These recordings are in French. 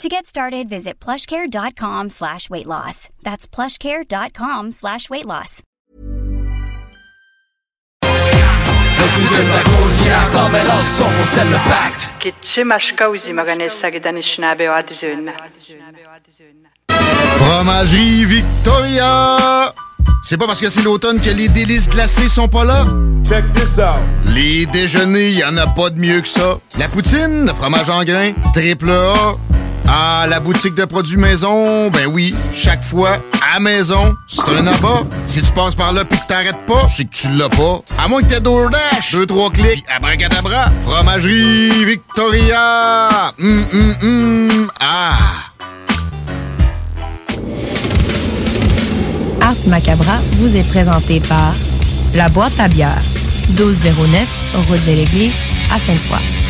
To get started, visit plushcare.com slash weight loss. That's plushcare.com slash weight loss. Fromagerie Victoria! C'est pas parce que c'est l'automne que les délices glacées sont pas là? Check this out. Les déjeuners, y en a pas de mieux que ça. La poutine, le fromage en grains, triple A. Ah, la boutique de produits maison, ben oui, chaque fois, à maison, c'est un abat. Si tu passes par là pis que t'arrêtes pas, c'est que tu l'as pas. À moins que t'aies DoorDash, deux, trois clics, pis abracadabra, fromagerie Victoria! Hum, hum, hum, ah! Ars Macabra vous est présenté par La Boîte à bière, 1209, route de l'Église, à Sainte-Foy.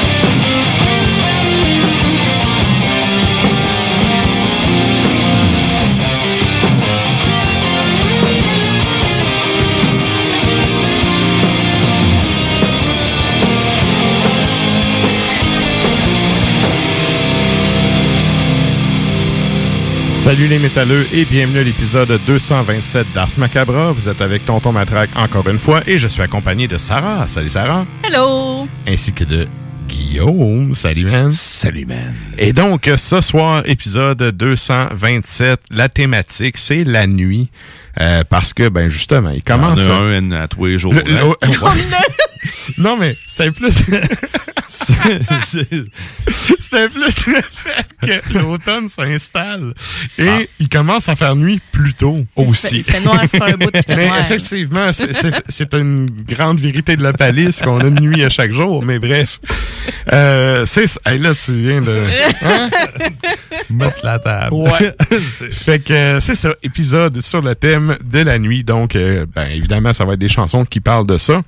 Salut les métalleux et bienvenue à l'épisode 227 d'Ars Macabra. Vous êtes avec Tonton Matraque encore une fois et je suis accompagné de Sarah. Salut Sarah. Hello. Ainsi que de Guillaume. Salut man. Salut man. Et donc ce soir, épisode 227, la thématique c'est la nuit. Euh, parce que, ben justement, il commence... Il y en a un à tous les jours. Le- hein? le- ouais. non, mais c'était plus... C'était plus le fait que l'automne s'installe et il commence à faire nuit plus tôt aussi. Il fait noir, un bout fait Mais noir. effectivement, c'est- c'est c'est une grande vérité de la palisse qu'on a une nuit à chaque jour, mais bref. Euh, c'est. Hey, là, tu viens de hein? mettre la table. Ouais. fait que euh, c'est ça, épisode sur le thème de la nuit. Donc, euh, ben évidemment, ça va être des chansons qui parlent de ça.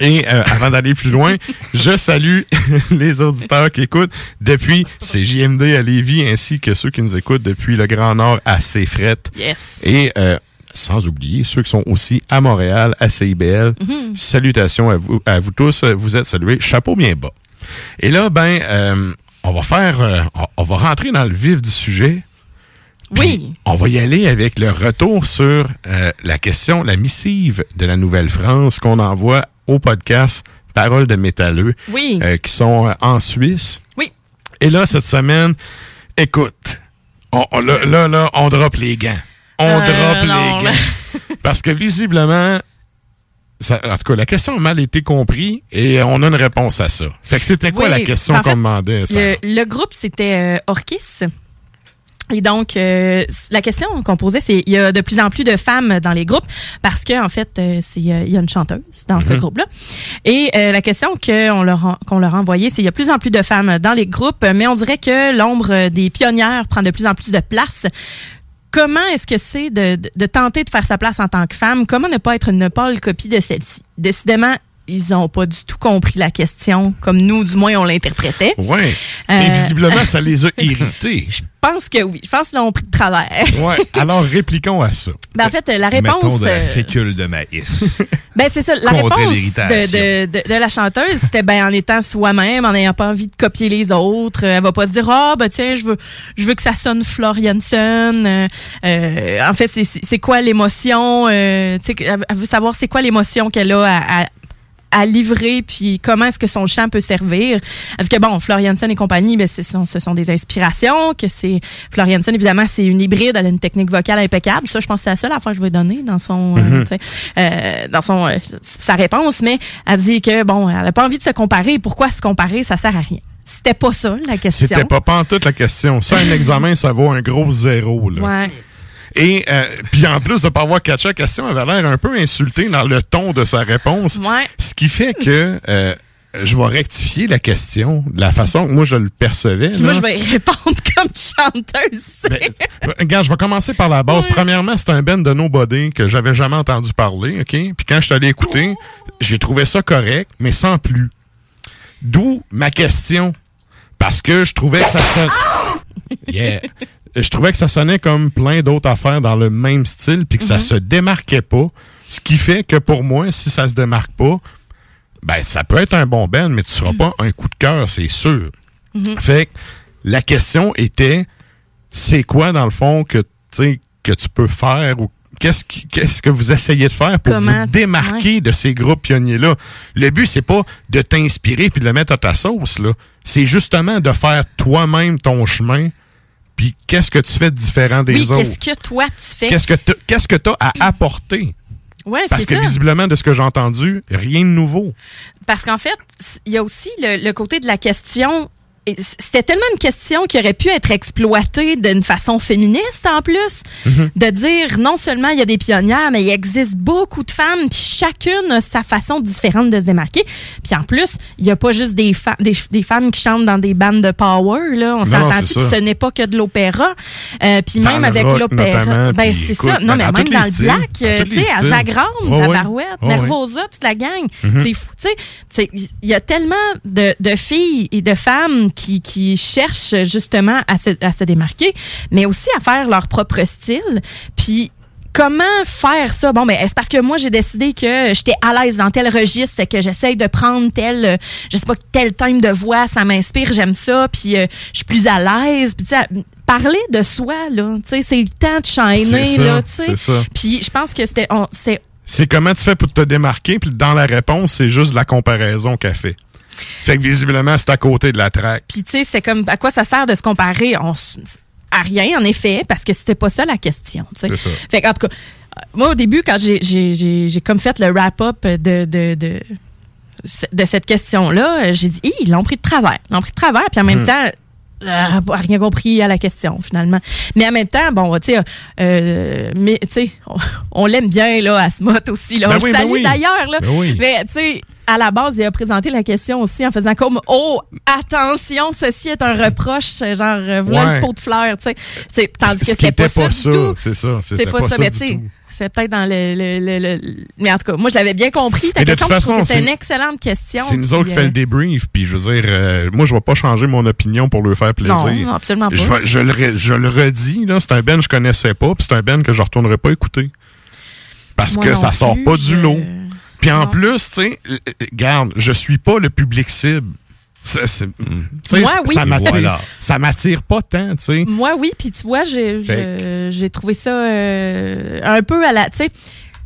Et euh, avant d'aller plus loin, je salue les auditeurs qui écoutent depuis CJMD à Lévis, ainsi que ceux qui nous écoutent depuis le Grand Nord à Céfrette. Yes. Et euh, sans oublier ceux qui sont aussi à Montréal, à CIBL. Mhm. Salutations à vous, à vous tous. Vous êtes salués. Chapeau bien bas. Et là, ben, euh, on va faire, euh, on va rentrer dans le vif du sujet. Oui. On va y aller avec le retour sur euh, la question, la missive de la Nouvelle-France qu'on envoie au podcast Paroles de métalleux, Oui. euh, qui sont euh, en Suisse. Oui. Et là, cette semaine, écoute, on, on- là, là, là, on drop les gants. On Euh, drop non, les gants. Parce que visiblement, ça- en tout cas, la question a mal été comprise et on a une réponse à ça. Fait que c'était quoi Oui, la question qu'on demandait? Ça? Le, le groupe, c'était euh, Orchis. Et donc, euh, la question qu'on posait, c'est il y a de plus en plus de femmes dans les groupes parce que en fait, euh, c'est euh, il y a une chanteuse dans ce Mhm. groupe-là. Et euh, la question qu'on leur qu'on leur a envoyée, c'est il y a de plus en plus de femmes dans les groupes, mais on dirait que l'ombre des pionnières prend de plus en plus de place. Comment est-ce que c'est de, de, de tenter de faire sa place en tant que femme? Comment ne pas être une pâle copie de celle-ci? Décidément, ils ont pas du tout compris la question, comme nous, du moins, on l'interprétait. Ouais. Euh, Et visiblement, ça les a irrités. Je pense que oui. Je pense qu'ils l'ont pris de travers. ouais. Alors, répliquons à ça. Ben, en fait, la réponse. Mettons de la euh, fécule de maïs. ben, c'est ça. La réponse de, de, de, de la chanteuse, c'était ben, en étant soi-même, en n'ayant pas envie de copier les autres. Euh, Elle va pas se dire, ah, ben, tiens, je veux, je veux que ça sonne Florianson. Euh, euh, en fait, c'est- quoi l'émotion? Euh, tu sais, elle elle veut savoir c'est quoi l'émotion qu'elle a à, à à livrer, puis comment est-ce que son chant peut servir. Est-ce que, bon, Florianson et compagnie, ben, ce, sont, ce sont des inspirations, que c'est... Florianson, évidemment, c'est une hybride, elle a une technique vocale impeccable. Ça, je pense que c'est la seule affaire que je vais donner dans son... euh, Mhm. euh, dans son euh, sa réponse, mais elle dit que, bon, elle a pas envie de se comparer. Pourquoi se comparer? Ça sert à rien. C'était pas ça, la question. C'était pas pantoute la question. Ça, un examen, ça vaut un gros zéro. Là. Ouais. Et euh, puis en plus de pas avoir catché la question, elle avait l'air un peu insultée dans le ton de sa réponse. Ouais. Ce qui fait que euh, je vais rectifier la question de la façon que moi je le percevais. Puis moi, je vais y répondre comme chanteuse. Ben, Regarde, je vais commencer par la base. Premièrement, c'est un band de Nobody que j'avais jamais entendu parler, OK? Puis quand je suis allé écouter, j'ai trouvé ça correct, mais sans plus. D'où ma question. Parce que je trouvais que ça sonnait... Yeah. Je trouvais que ça sonnait comme plein d'autres affaires dans le même style, puis que ça se démarquait pas. Ce qui fait que pour moi, si ça se démarque pas, ben ça peut être un bon band, mais tu seras pas un coup de cœur, c'est sûr. Fait que la question était c'est quoi dans le fond que que tu peux faire ou qu'est-ce que vous essayez de faire pour Comment- vous démarquer de ces groupes pionniers là Le but c'est pas de t'inspirer puis de le mettre à ta sauce là, c'est justement de faire toi-même ton chemin. Puis qu'est-ce que tu fais de différent des oui, autres? qu'est-ce que toi, tu fais? Qu'est-ce que t'as- qu'est-ce que tu as à apporter? Ouais, Parce que ça. visiblement de ce que j'ai entendu, rien de nouveau. Parce qu'en fait, il y a aussi le, le côté de la question. C'était tellement une question qui aurait pu être exploitée d'une façon féministe en plus, Mhm. de dire non seulement il y a des pionnières, mais il existe beaucoup de femmes, puis chacune a sa façon différente de se démarquer. Puis en plus, il n'y a pas juste des, des, des femmes qui chantent dans des bandes de power, là. On s'entend que ce n'est pas que de l'opéra? Euh, puis même avec l'opéra. Ben, c'est ça. Non, mais même dans le styles, black, euh, tu sais, à. Zagrande, à. Barouette. Nervosa, toute la gang. Mhm. C'est fou, tu sais, il y a tellement de, de filles et de femmes qui, qui cherchent justement à se, à se démarquer, mais aussi à faire leur propre style. Puis comment faire ça? Bon, mais c'est parce que moi, j'ai décidé que j'étais à l'aise dans tel registre, fait que j'essaye de prendre tel, euh, je sais pas, tel thème de voix, ça m'inspire, j'aime ça, puis euh, je suis plus à l'aise. Puis tu sais, parler de soi, là, tu sais, c'est le temps de ça, là, tu sais. c'est ça. Puis je pense que c'était... c'est C'est comment tu fais pour te démarquer, puis dans la réponse, c'est juste la comparaison qu'elle fait. Fait que visiblement, c'est à côté de la traque. Puis tu sais, c'est comme à quoi ça sert de se comparer? On à rien en effet parce que c'était pas ça la question. C'est ça. Fait en tout cas, moi au début quand j'ai comme fait le wrap up de de de de cette question-là, j'ai dit, ils l'ont pris de travers. Ils l'ont pris de travers, puis en même Mhm. temps, euh, pas rien compris à la question, finalement. Mais en même temps, bon, tu sais, euh, mais, tu sais, on, on l'aime bien, là, Asmot aussi, là. Ben on oui, le ben oui. d'ailleurs, là. Ben oui. Mais, tu sais, à la base, il a présenté la question aussi en faisant comme, oh, attention, ceci est un reproche, genre, euh, voilà Ouais. le pot de fleurs, tu sais. Tandis que Ce qui c'était était pas, pas ça, c'est ça, c'était C'est pas, pas ça, ça mais tu sais. C'est peut-être dans le, le, le, le- Mais en tout cas, moi, je l'avais bien compris, ta Et de question, toute puis je trouve façon, que c'est une excellente question. C'est nous autres qui fait euh, le débrief, puis je veux dire, euh, moi, je vais pas changer mon opinion pour leur faire plaisir. Non, absolument pas. Je, le, je le redis, là, c'est un Ben que je connaissais pas, puis c'est un Ben que je retournerai pas écouter. Parce Moi que ça sort plus, pas du lot. Puis en plus, tu sais, euh, euh, garde, je suis pas le public cible. Ça, sais, Moi, oui. ça m'attire, Voilà. ça m'attire pas tant, tu sais. Moi, oui, puis tu vois, j'ai j'ai trouvé ça euh, un peu à la. Tu sais,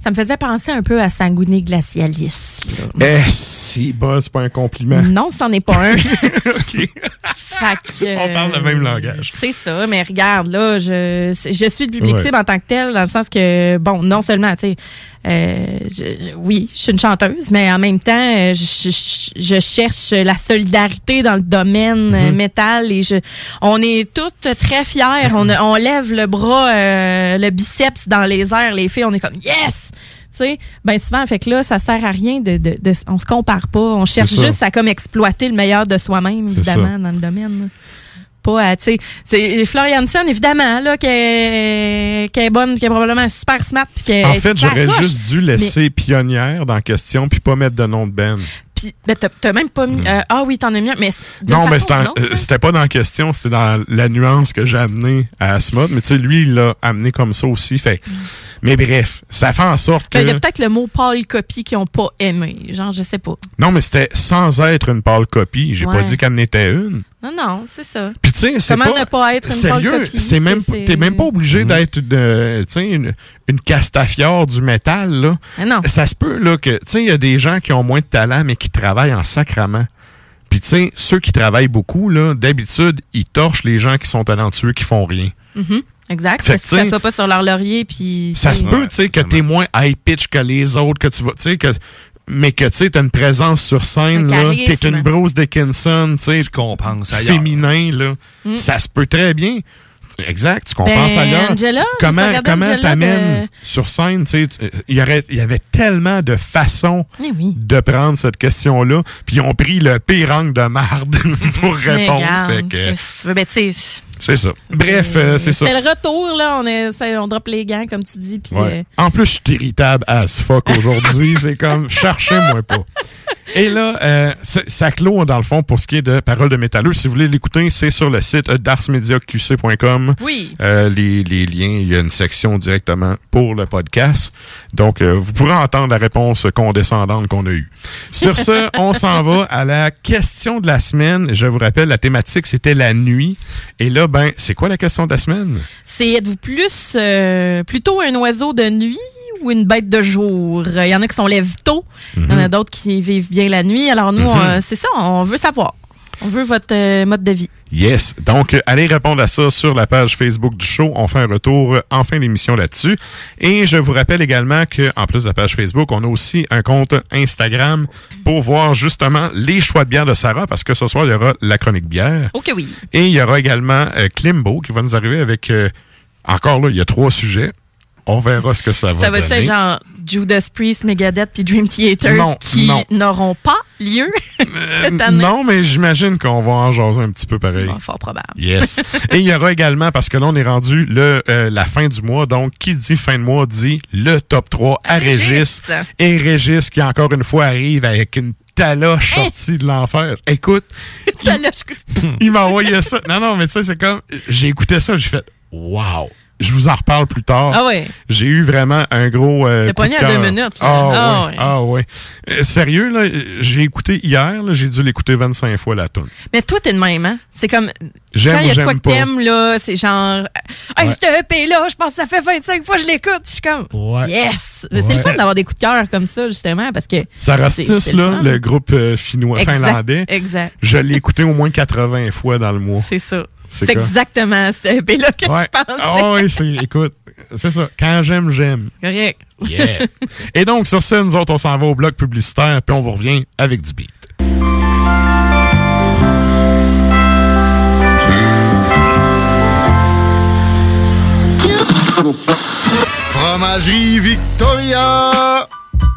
ça me faisait penser un peu à Sanguiné Glacialis. Eh, Si bas, c'est pas un compliment. Non, c'en est pas un. OK. Fait que, On parle le même langage. C'est ça, mais regarde, là, je, je suis le public Ouais. cible en tant que tel, dans le sens que, bon, non seulement, tu sais, euh, je- je- oui, je suis une chanteuse, mais en même temps, euh, je, je- je cherche la solidarité dans le domaine euh, Mhm. métal et je, on est toutes très fiers. On, on lève le bras, euh, le biceps dans les airs, les filles, on est comme yes! Tu sais, ben souvent, fait que là, ça sert à rien de, de, de- on se compare pas. On cherche juste à comme exploiter le meilleur de soi-même, évidemment, dans le domaine. Pas à, tu sais, c'est Florianson, évidemment, là, qui est, qui est bonne, qui est probablement super smart, puis qui est- En fait, j'aurais juste dû laisser pionnière dans la question puis pas mettre de nom de Ben. Puis, ben, t'as- même pas mis, euh, ah oui, t'en as mis un, mais Hmm. Non, mais c'était euh, c'était pas dans la question, c'était dans la nuance que j'ai amenée à Asmod. Mais tu sais, lui, il l'a amené comme ça aussi. Fait. Mais bref, ça fait en sorte que. Ben, Il y a peut-être le mot pâle copie qui ont pas aimé. Genre, je sais pas. Non, mais c'était sans être une pâle copie. J'ai Ouais. pas dit qu'elle en était une. Non, non, c'est ça. Puis tu sais, c'est Comment pas... ne pas être une pâle Sérieux, copie? c'est même, t'es même pas obligé d'être une, tu sais, une, une castafiore du métal, là. Mais non. Ça se peut, là, que, tu sais, il y a des gens qui ont moins de talent, mais qui travaillent en sacrament. Puis, tu sais, ceux qui travaillent beaucoup, là, d'habitude, ils torchent les gens qui sont talentueux, qui font rien. Mhm, Exact. Fait que, que ça soit pas sur leur laurier, puis. Ça se peut, tu sais, que t'es moins high pitch que les autres, que tu vas, tu sais, que, mais que, tu sais, t'as une présence sur scène, là. T'es une Bruce Dickinson, tu sais. Tu compenses ailleurs. Féminin, là. Mm. Ça se peut très bien. Exact, tu compenses Ben, ailleurs. Angela, comment comment t'amènes de- sur scène, tu sais, tu- il y aurait il y avait tellement de façons Eh oui. de prendre cette question-là, puis ils ont pris le pire angle de marde pour Mais répondre. regarde, Fait que, tu veux? Ben, tu sais, c'est ça. Bref, euh, c'est ça. C'est le retour, là. On, est, ça- on drop les gants, comme tu dis. Puis, Ouais. euh, En plus, je suis irritable as fuck aujourd'hui. c'est comme, cherchez-moi pas. Et là, euh, ça clôt, dans le fond, pour ce qui est de Parole de métalleux. Si vous voulez l'écouter, c'est sur le site darsmediaqc.com. Oui. Euh, les, les liens, il y a une section directement pour le podcast. Donc, euh, vous pourrez entendre la réponse condescendante qu'on a eue. Sur ce, on s'en va à la question de la semaine. Je vous rappelle, la thématique, c'était la nuit. Et là, ben, c'est quoi la question de la semaine? c'est êtes-vous plus euh, plutôt un oiseau de nuit ou une bête de jour? Il y en a qui sont lève tôt. Il y en a d'autres qui vivent bien la nuit. Alors nous, Mhm. c'est ça, on veut savoir. On veut votre euh, mode de vie. Yes. Donc, euh, allez répondre à ça sur la page Facebook du show. On fait un retour euh, en fin d'émission là-dessus. Et je vous rappelle également que, en plus de la page Facebook, on a aussi un compte Instagram pour voir justement les choix de bière de Sarah, parce que ce soir, il y aura la chronique bière. Ok, oui. Et il y aura également Klimbo qui va nous arriver avec, encore là, il y a trois sujets. On verra ce que ça va Ça va donner. être genre Judas Priest, Megadeth puis Dream Theater Non, qui n'auront pas lieu cette année? non, mais j'imagine qu'on va en jaser un petit peu pareil. Bon, fort probable. Yes. Et il y aura également, parce que là, on est rendu le, euh, la fin du mois, donc qui dit fin de mois dit le top 3 à Régis. Régis. Et Régis qui, encore une fois, arrive avec une taloche sortie de l'enfer. Écoute, je- il m'a envoyé ça. Non, non, mais tu sais, c'est comme, j'ai écouté ça, j'ai fait, wow. Je vous en reparle plus tard. Ah ouais. J'ai eu vraiment un gros. Euh, de pogné à deux minutes, là. Ah, Ah ouais. ouais. Ah. Euh, sérieux, là, j'ai écouté hier, là, j'ai dû l'écouter 25 fois la tune. Mais toi, t'es de même, hein? C'est comme. J'aime quand il y a quoi que t'aimes, là, c'est genre. Hey, Ouais. je te EP là, je pense que ça fait 25 fois que je l'écoute. Je suis comme. Ouais. Yes! Mais C'est le fun d'avoir des coups de cœur comme ça, justement, parce que. C'est là, fun. le groupe euh, finnois, Exact, finlandais, Exact. je l'ai écouté au moins 80 fois dans le mois. C'est ça. C'est exactement ce EP là que Ouais. je pense. Ah oui, c'est, écoute, c'est ça. Quand j'aime, j'aime. Correct. Yeah. Et donc, sur ça, nous autres, on s'en va au bloc publicitaire, puis on vous revient avec du beat. Fromagerie Victoria!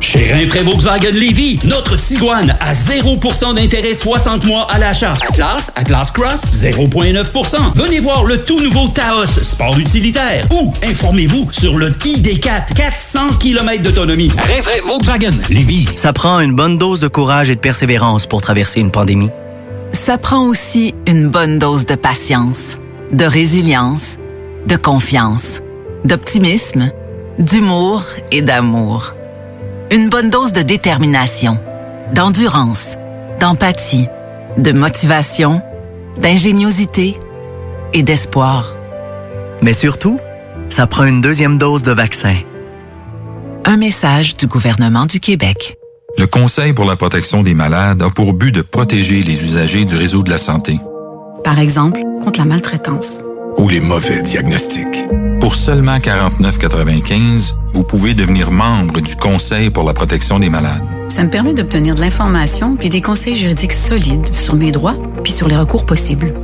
Chez Rinfraie Volkswagen Lévy, notre Tiguan à 0% d'intérêt 60 mois à l'achat. Atlas, Atlas Cross, 0,9%. Venez voir le tout nouveau Taos, sport utilitaire. Ou informez-vous sur le ID4, 400 km d'autonomie. Rinfraie Volkswagen Lévy. Ça prend une bonne dose de courage et de persévérance pour traverser une pandémie. Ça prend aussi une bonne dose de patience, de résilience, de confiance, d'optimisme, d'humour et d'amour. Une bonne dose de détermination, d'endurance, d'empathie, de motivation, d'ingéniosité et d'espoir. Mais surtout, ça prend une deuxième dose de vaccin. Un message du gouvernement du Québec. Le Conseil pour la protection des malades a pour but de protéger les usagers du réseau de la santé. Par exemple, contre la maltraitance. Ou les mauvais diagnostics. Pour seulement 49,95, vous pouvez devenir membre du Conseil pour la protection des malades. Ça me permet d'obtenir de l'information puis des conseils juridiques solides sur mes droits puis sur les recours possibles.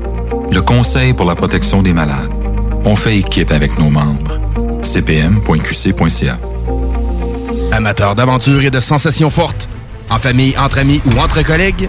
Le Conseil pour la protection des malades. On fait équipe avec nos membres. cpm.qc.ca Amateurs d'aventure et de sensations fortes, en famille, entre amis ou entre collègues,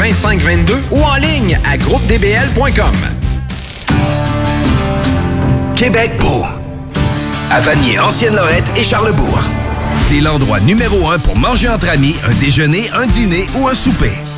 2522 ou en ligne à groupedbl.com. Québec beau. À Vanier, Ancienne-Lorette et Charlebourg. C'est l'endroit numéro un pour manger entre amis, un déjeuner, un dîner ou un souper.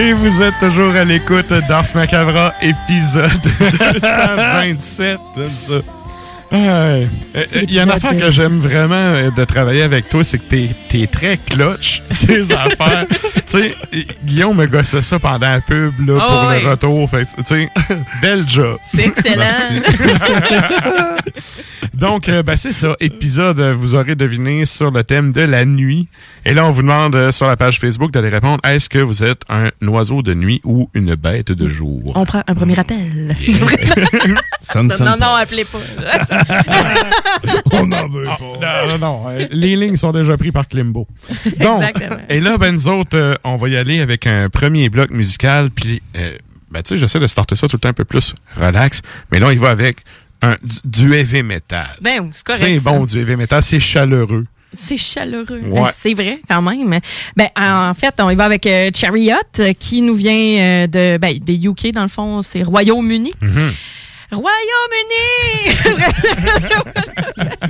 Et vous êtes toujours à l'écoute d'Ars Macabra, épisode 227. J'aime ça. Euh, euh, Il y a une affaire que j'aime vraiment euh, de travailler avec toi, c'est que t'es es très clutch, ces affaires. tu sais, Guillaume me gossait ça pendant la pub là, Oh, pour le retour. Fait tu sais, bel job. C'est excellent. Donc, euh, ben, c'est ça. Épisode, euh, vous aurez deviné sur le thème de la nuit. Et là, on vous demande euh, sur la page Facebook d'aller répondre est-ce que vous êtes un oiseau de nuit ou une bête de jour? On prend un premier appel. Non, sonne non, non, appelez pas. On n'en veut pas. Non, non, non. euh, Les lignes sont déjà prises par Klimbo. Donc, Exactement. et là, ben, nous autres, euh, on va y aller avec un premier bloc musical. Puis, euh, ben, tu sais, j'essaie de starter ça tout le temps un peu plus relax. Mais là, il va avec un, du, du heavy metal. Ben, c'est correct. C'est ça. bon, du heavy metal. C'est chaleureux. C'est chaleureux. Ouais. Ben, C'est vrai, quand même. Ben, en fait, on y va avec euh, Chariot, qui nous vient euh, de, ben, des UK, dans le fond, c'est Royaume-Uni. Mhm. Royaume-Uni!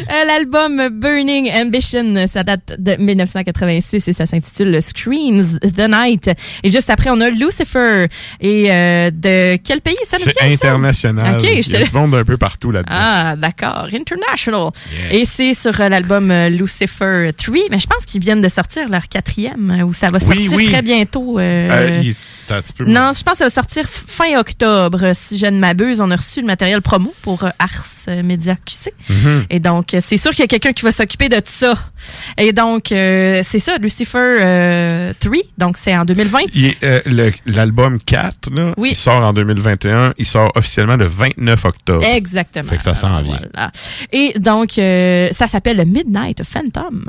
Euh, L'album Burning Ambition, ça date de 1986 et ça s'intitule Screams the Night. Et juste après, on a Lucifer. Et euh, de quel pays ça nous C'est vient, ça? international. Ok, Il y a du monde un peu partout là-dedans. Ah, d'accord. International. Yeah. Et c'est sur euh, l'album euh, Lucifer 3, mais je pense qu'ils viennent de sortir leur quatrième, ou ça va Oui, sortir oui. très bientôt. euh, Euh, non, je pense que ça va sortir fin octobre, euh, si je ne m'abuse. On a reçu le matériel promo pour euh, Ars euh, Media QC. Mhm. Et donc, c'est sûr qu'il y a quelqu'un qui va s'occuper de ça. Et donc, euh, c'est ça, Lucifer euh, 3. Donc, c'est en 2020. Il est, euh, L'album 4, là, Oui. il sort en 2021. Il sort officiellement le 29 octobre. Exactement. Fait que ça s'en vient. Voilà. Et donc, ça s'appelle Midnight Phantom.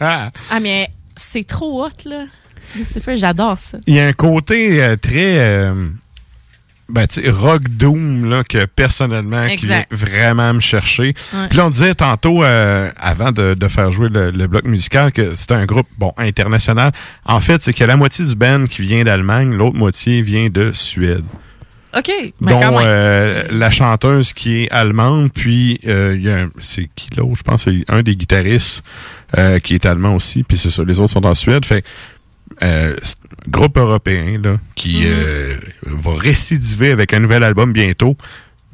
Ah, mais c'est trop hot, là. Lucifer, j'adore ça. Il y a un côté euh, très euh, ben, tu sais, rock doom là, que personnellement qui vient vraiment me chercher. Ouais. Puis là, on disait tantôt, euh, avant de, de faire jouer le, le bloc musical, que c'était un groupe bon international. En fait, c'est a la moitié du band qui vient d'Allemagne, l'autre moitié vient de Suède. OK. Ben, dont euh, la chanteuse qui est allemande, puis euh, il y a un- c'est qui l'autre, je pense que c'est un des guitaristes euh, qui est allemand aussi, puis c'est ça, les autres sont en Suède. Fait euh, c'est un groupe européen là, qui euh, va récidiver avec un nouvel album bientôt.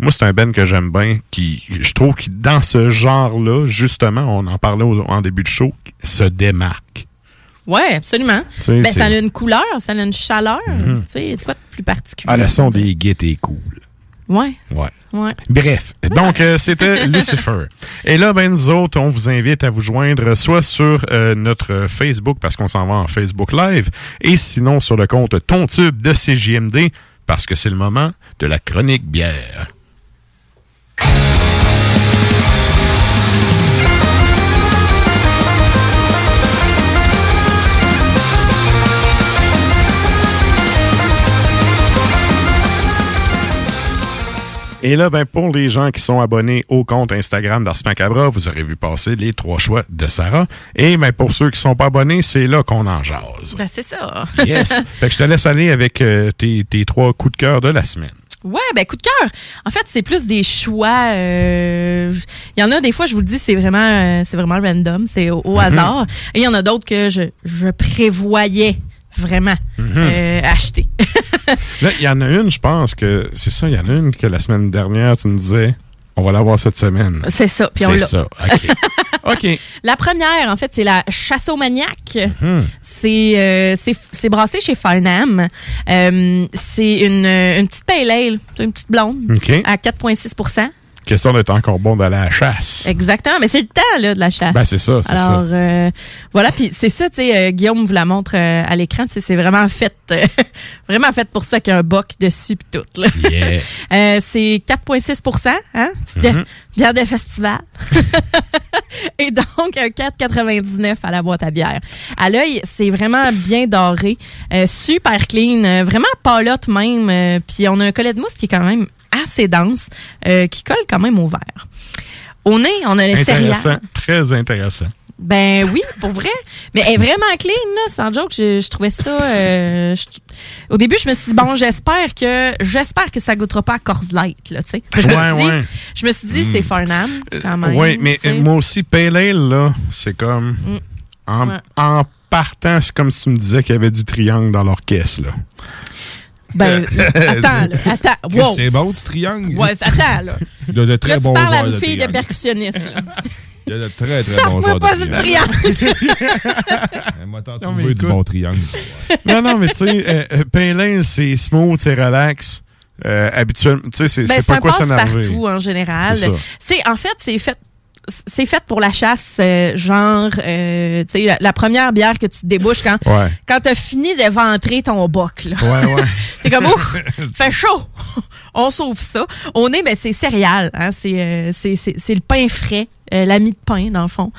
Moi, c'est un band que j'aime bien, qui je trouve que dans ce genre-là, justement, on en parlait au- en début de show, se démarque. Ouais, absolument. Ben, ça a une couleur, ça a une chaleur. Mhm. Tu sais, quoi de plus particulier? Ah, la son des guettes est cool. Ouais. Ouais. Ouais. Bref, donc euh, c'était Lucifer. Et là, ben nous autres, on vous invite à vous joindre soit sur euh, notre Facebook parce qu'on s'en va en Facebook Live, et sinon sur le compte Ton Tube de CJMD parce que c'est le moment de la chronique bière. Et là, ben, pour les gens qui sont abonnés au compte Instagram d'Ars Macabra, vous aurez vu passer les trois choix de Sarah. Et ben, pour ceux qui sont pas abonnés, c'est là qu'on en jase. Ben, c'est ça. Yes. fait que je te laisse aller avec euh, tes, tes trois coups de cœur de la semaine. Ouais, ben coup de cœur. En fait, c'est plus des choix. euh, Il y en a des fois, je vous le dis, c'est vraiment, euh, c'est vraiment random, c'est au, au Mhm. hasard. Et il y en a d'autres que je, je prévoyais vraiment Mhm. euh, acheter. Là, il y en a une, je pense que c'est ça, il y en a une que la semaine dernière, tu nous disais, On va l'avoir cette semaine. C'est ça. Puis on C'est ça. OK. OK. La première, en fait, c'est la Chasse au maniaque. Hmm. C'est euh, c'est brassé chez Farnham. Euh, c'est une, une petite pale ale, une petite blonde, à 4,6 Question d'être encore bon dans la chasse. Exactement, mais c'est le temps là, de la chasse. Ben, c'est ça, c'est Alors, ça. euh, voilà, puis c'est ça, tu sais, euh, Guillaume vous la montre euh, à l'écran, tu sais, c'est vraiment fait, vraiment fait pour ça qu'il y a un boc dessus pis tout. Là. Yeah. C'est 4,6 hein? C'était Mhm. bière de festival. Et donc, un 4,99 à la boîte à bière. À l'œil, c'est vraiment bien doré, super clean, vraiment palotte même. Puis on a un collet de mousse qui est quand même assez dense, euh, qui colle quand même au verre. Au nez, on a les Intéressant. Très intéressant. Ben oui, pour vrai. Mais elle est vraiment clean, là, sans joke. Je, je trouvais ça. euh, je- au début, je me suis dit, bon, j'espère que j'espère que ça goûtera pas à Coors Light, là, tu sais. Je, me Ouais, suis dit- ouais. je me suis dit, c'est Farnham, quand même. Oui, mais euh, moi aussi, Pale Ale, là, c'est comme. En, Mm. Ouais. en partant, c'est comme si tu me disais qu'il y avait du triangle dans l'orchestre, là. Ben, attends, là, attends. Wow. C'est bon, du triangle. Ouais, attends, là. Il y a de très Là, tu bons parles à une de fille de triangle. percussionniste, là. Il y a de très, très bons de pas sur le triangle. Moi, mais trouver du écoute. bon triangle. non, non, mais tu sais, euh, euh, c'est smooth, c'est relax. Euh, habituellement, tu sais, c'est Ben, c'est pas ça quoi passe s'énerver. partout en général. C'est. C'est en fait c'est fait c'est fait pour la chasse euh, genre euh, tu sais la, la première bière que tu débouches quand Ouais. quand t'as fini d'éventrer ton boc là. Ouais, ouais. T'es comme ouf, fait chaud. On sauve ça. On est ben c'est céréales hein, c'est euh, c'est c'est c'est le pain frais, euh, la mie de pain dans le fond.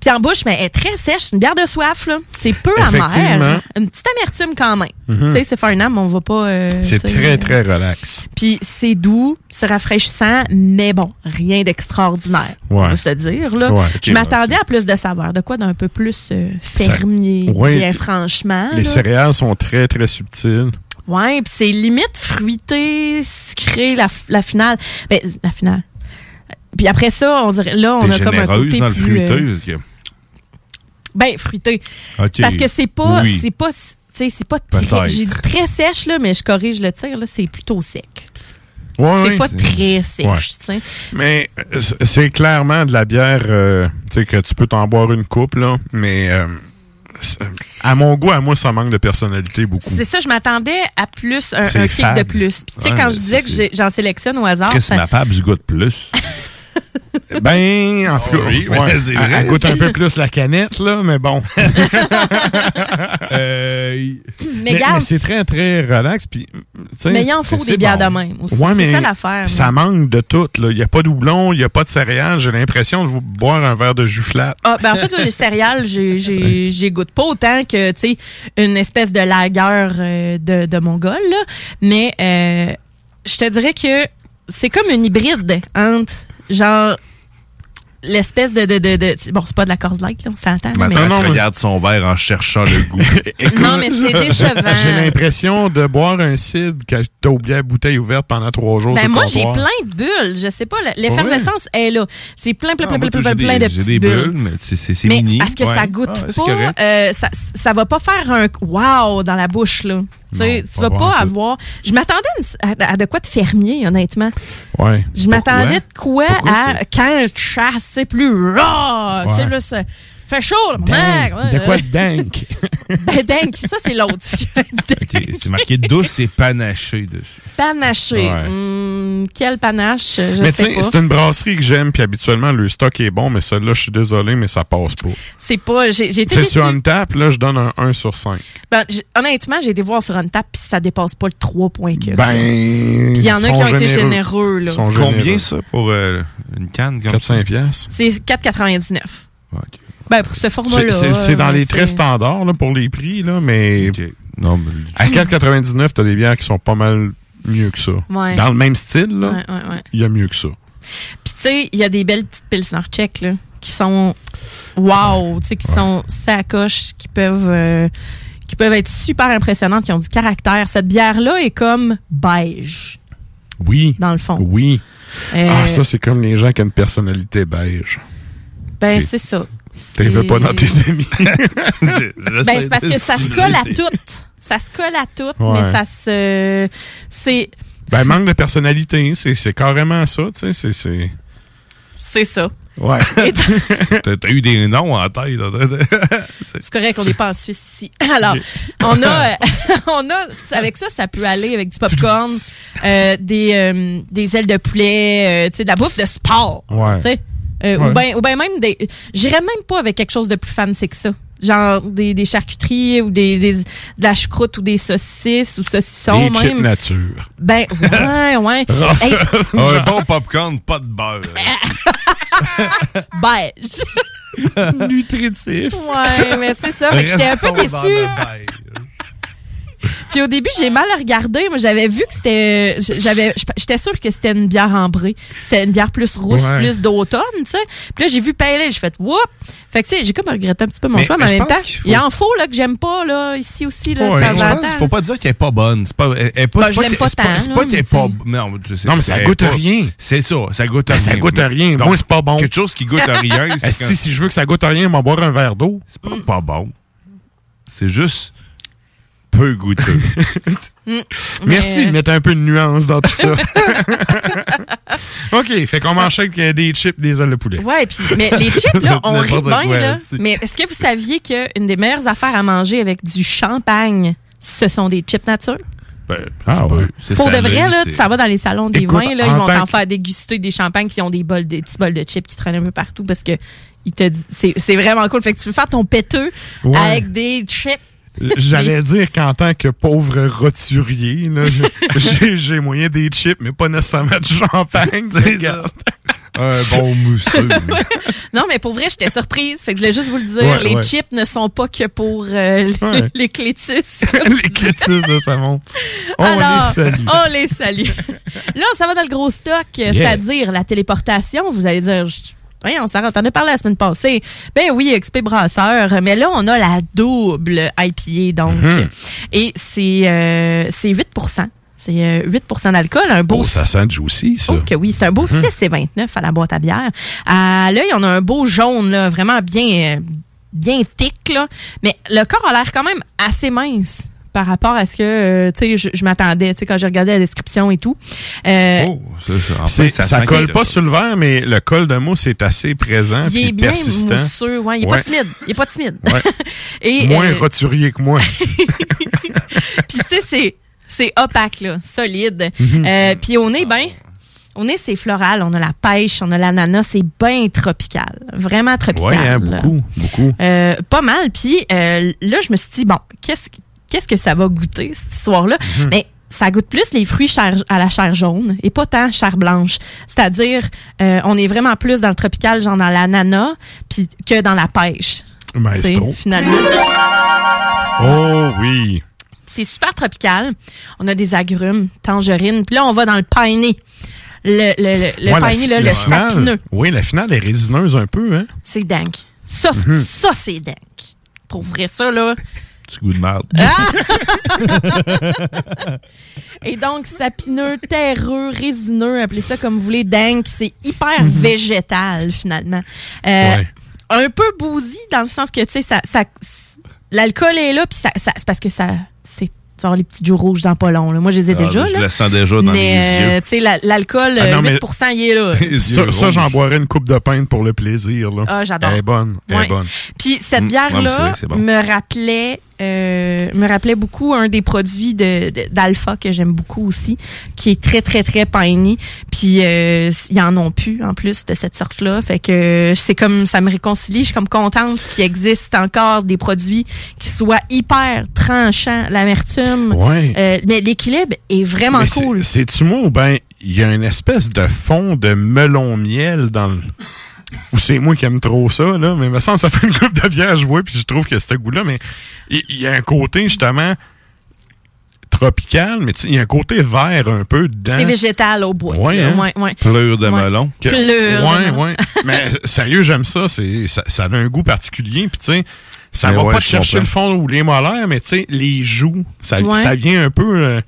Puis en bouche mais elle est très sèche, une bière de soif là. C'est peu amer, une petite amertume quand même. Mhm. Tu sais c'est Farnham, on va pas euh, C'est très, euh, très relax. puis c'est doux, c'est rafraîchissant, mais bon, rien d'extraordinaire. On Ouais. va se dire, là. Ouais, ok, je m'attendais à plus de saveur, de quoi d'un peu plus euh, fermier, Ouais. bien franchement. Les là. céréales sont très, très subtiles. Ouais, puis c'est limite fruité, sucré, la, la finale. Ben, la finale. Puis après ça, on dirait, là, on a comme un côté dans le plus, euh, que- ben, fruité. Ok. Parce que c'est pas, Oui. c'est pas, tu sais, c'est pas très, Peut-être. j'ai dit très sèche, là, mais je corrige le tir, là, c'est plutôt sec. Ouais, c'est pas très sèche, Ouais. tu sais. Mais euh, c'est clairement de la bière, euh, tu sais, que tu peux t'en boire une coupe, là, mais euh, à mon goût, à moi, ça manque de personnalité beaucoup. C'est ça, je m'attendais à plus, un, kick de plus. Puis, Tu sais, Ouais, quand je disais que j'en sélectionne au hasard, Chris, ça- ma pable du goût de plus. Ben, en tout cas, oui, ouais, ouais, c'est elle- vrai, elle goûte un peu plus la canette, là, mais bon. Euh, Mais garde- c'est très, très relax. Puis, Mais il en faut des bières bon. de même aussi. Ouais, c'est mais ça l'affaire. Ça manque de tout. là. Il n'y a pas de houblon, il n'y a pas de céréales. J'ai l'impression de boire un verre de jus flat. Ah, ben en fait, là, les céréales, j'ai- j'ai j'ai goûte pas autant que, tu sais, une espèce de lagueur euh, de, de Mongol, là. Mais euh, je te dirais que c'est comme une hybride entre, genre, l'espèce de, de, de, de- Bon, c'est pas de la Coors Light, là, on s'entend. mais- Maintenant, tu regardes son verre en cherchant le goût. Non, mais c'est décevant. J'ai l'impression de boire un cidre quand t'as oublié la bouteille ouverte pendant trois jours. Ben sur le moi, j'ai plein de bulles. Je sais pas, l'effervescence est là. C'est plein, plein, Ah, plein, moi, plein, j'ai plein, des- plein de J'ai des bulles. bulles, mais c'est mini. parce que Ouais. ça goûte Ah, pas, euh, ça, ça va pas faire un wow dans la bouche là. Tu sais, vas pas avoir. Je m'attendais à, de quoi de fermier, honnêtement. Ouais. Je m'attendais de quoi Pourquoi à quand tu chasses, c'est plus raw. Tu sais, fait chaud, là. Dingue. Ouais, De quoi dingue? Ben, dingue, ça, c'est l'autre. Ok, c'est marqué douce et panaché dessus. Panaché. Ouais. Hum, quel panache, je mais tu sais c'est une brasserie que j'aime, puis habituellement, le stock est bon, mais celle-là, je suis désolé, mais ça passe pas. C'est pas. J'ai été C'est sur une tap, là, je donne un 1 sur 5. Ben, honnêtement, j'ai été voir sur une table puis ça dépasse pas le 3 points que. Ben. Puis il y en a qui ont été généreux, là. Ils sont Combien ça pour euh, une canne? comme ça? 4-5 piastres. C'est 4,99. Ben, pour ce C'est- format-là. C'est c'est dans euh, les très standards là, pour les prix, là, mais Non, mais- à 4,99, t'as des bières qui sont pas mal mieux que ça. Ouais. Dans le même style, là, Ouais, ouais, ouais. il y a mieux que ça. Puis tu sais, il y a des belles petites pilsner tchèques, là, qui sont wow, tu sais, qui sont sacoches, qui peuvent. euh, qui peuvent être super impressionnantes, qui ont du caractère. Cette bière-là est comme beige, Oui. dans le fond. Oui. Euh, Ah, ça, c'est comme les gens qui ont une personnalité beige. ben, c'est ça. T'es veux pas dans tes amis. Ben, c'est parce que ça se colle à tout. Ça se colle à tout, Ouais. mais ça se. C'est. Ben, manque de personnalité, c'est c'est carrément ça, tu sais, c'est- c'est... C'est ça. Ouais. T'as t'as eu des noms en tête. C'est correct, on n'est pas en Suisse ici. Alors, on a, on a, avec ça, ça peut aller avec du popcorn, euh, des, euh, des ailes de poulet, euh, tu sais, de la bouffe de sport. Ouais. Tu sais, Euh, Ouais. Ou bien ou ben même des. J'irais même pas avec quelque chose de plus fancy que ça. Genre des, des charcuteries ou des, des- de la choucroute ou des saucisses ou saucissons Des même. nature. Ben, ouais, ouais. Hey, Un bon popcorn, pas de beurre. beige. Nutritif. Ouais, mais c'est ça. Fait que J'étais un peu déçue. Puis au début, j'ai mal regardé. Moi, j'avais vu que c'était. j'avais J'étais sûre que c'était une bière ambrée. C'était une bière plus rousse, Ouais. plus d'automne, tu sais. Puis là, j'ai vu Pale Ale, j'ai fait whoop! Fait que tu sais, j'ai comme regretté un petit peu mon Mais- choix, mais, mais en même temps, faut- il y en faut là, que j'aime pas, là, ici aussi, là, Ouais, de temps pense faut pas dire qu'elle est pas bonne. C'est pas, elle est pas, Ben, c'est je l'aime pas tant, c'est pas qu'elle est pas, non, tu sais, Non, mais ça elle goûte pas- rien. C'est ça, ça goûte Ben, rien. ça goûte à rien. Moi, c'est pas bon. Quelque chose qui goûte à rien, si je veux que ça goûte à rien, va boire un verre d'eau? c'est pas bon. C'est juste peu goûteux. Mm. Merci de mettre un peu de nuance dans tout ça. OK, fait qu'on mange avec euh, des chips, des ailes de poulet. Ouais, puis mais les chips là, on rit bien quoi, là. Mais est-ce que vous saviez qu'une des meilleures affaires à manger avec du champagne, ce sont des chips nature? Ben, Ah ouais. Pour de vrai, là, tu s'en vas dans les salons des Écoute, vins, là, ils vont t'en que- faire déguster des champagnes qui ont des bols, des petits bols de chips qui traînent un peu partout parce que ils te c'est vraiment cool. Fait que tu peux faire ton péteux Ouais. avec des chips. J'allais dire qu'en tant que pauvre roturier, j'ai moyen des chips, mais pas nécessairement du champagne. Regarde. Un bon mousseux. Non, mais pour vrai, j'étais surprise. Fait que je voulais juste vous le dire. Ouais, les ouais. chips ne sont pas que pour euh, Ouais. les clétus. les ça, ça monte. On Alors, les salue. On les salue. Là, ça va dans le gros stock, c'est-à-dire la téléportation. Vous allez dire, voyons, Sarah, t'en as parlé la semaine passée. Ben oui, XP Brasseur, mais là, on a la double IPA, donc. Mhm. Et c'est euh, c'est 8% c'est euh, 8% d'alcool, un beau Oh, ça sent juicy, ça. Oh que oui, c'est un beau 6,29 à la boîte à bière. À l'œil, on a un beau jaune, là, vraiment bien, euh, bien thick, là. Mais le corps a l'air quand même assez mince par rapport à ce que, euh, tu sais, je, je m'attendais, tu sais, quand j'ai regardé la description et tout. Euh, Oh, ça, ça, en fait, ça, sent colle pas sur le verre, mais le col de mousse est assez présent il est bien persistant. mousseux, ouais, il est Ouais. pas timide, il est pas timide. Ouais. et, Moins euh, roturier que moi. Puis tu sais, c'est c'est opaque là, solide. Mhm. Euh, Puis au nez, ben, au nez c'est floral. On a la pêche, on a l'ananas, c'est bien tropical, vraiment tropical. Oui, hein, beaucoup, beaucoup. Euh, pas mal. Puis euh, là, je me suis dit bon, qu'est-ce que- qu'est-ce que ça va goûter cette histoire-là? Mhm. Mais ça goûte plus les fruits chair- à la chair jaune et pas tant chair blanche. C'est-à-dire, euh, on est vraiment plus dans le tropical, genre dans l'ananas, puis que dans la pêche. Maestro. Finalement. Oh oui. C'est super tropical. On a des agrumes, tangerines. Puis là, on va dans le piney. Le, le, le, la fi- là, le finale- sapineux. Oui, la finale est résineuse un peu, hein? C'est dingue. Ça, Mhm. ça c'est dingue. Pour vrai, ça, là. Tu goûtes de merde. Et donc, sapineux, terreux, résineux, appelez ça comme vous voulez, dingue. C'est hyper végétal, finalement. Euh, Ouais. Un peu bousy, dans le sens que, tu sais, ça, ça, l'alcool est là, puis ça, ça- c'est parce que ça, c'est genre les petits joues rouges dans pas long. Là. Moi, je les ai Ah, déjà. je là. le sens déjà dans mais, mes euh, yeux. tu sais, la- l'alcool, Ah non, euh, mais- 8 il est là. Ça, ça, j'en boirais une coupe de pinte pour le plaisir. Là. Ah, j'adore. Elle est bonne. Elle Ouais. est bonne. Puis cette Mm, bière-là me rappelait euh, me rappelait beaucoup un des produits de, d'Alpha que j'aime beaucoup aussi, qui est très, très, très piney. Puis euh, ils en ont plus en plus de cette sorte-là. Fait que c'est comme ça me réconcilie. Je suis comme contente qu'il existe encore des produits qui soient hyper tranchants, l'amertume. Ouais. Euh, mais l'équilibre est vraiment Mais c'est- cool. C'est-tu moi ou bien il y a une espèce de fond de melon-miel dans le. Ou c'est moi qui aime trop ça, là, mais il me semble que ça fait une coupe de bière à jouer, puis je trouve que ce goût-là, mais il y, a un côté, justement, tropical, mais tu sais, il y a un côté vert un peu dedans. C'est végétal au bout. Ouais, hein? ouais, ouais. Pleure de Ouais. melon. Que- Pleure ouais, ouais. mais sérieux, j'aime ça. C'est, ça. Ça a un goût particulier. Puis, tu sais, ça Mais va ouais, pas te chercher comprends. le fond ou les molaires, mais tu sais, les joues, ça, Ouais. ça vient un peu. euh,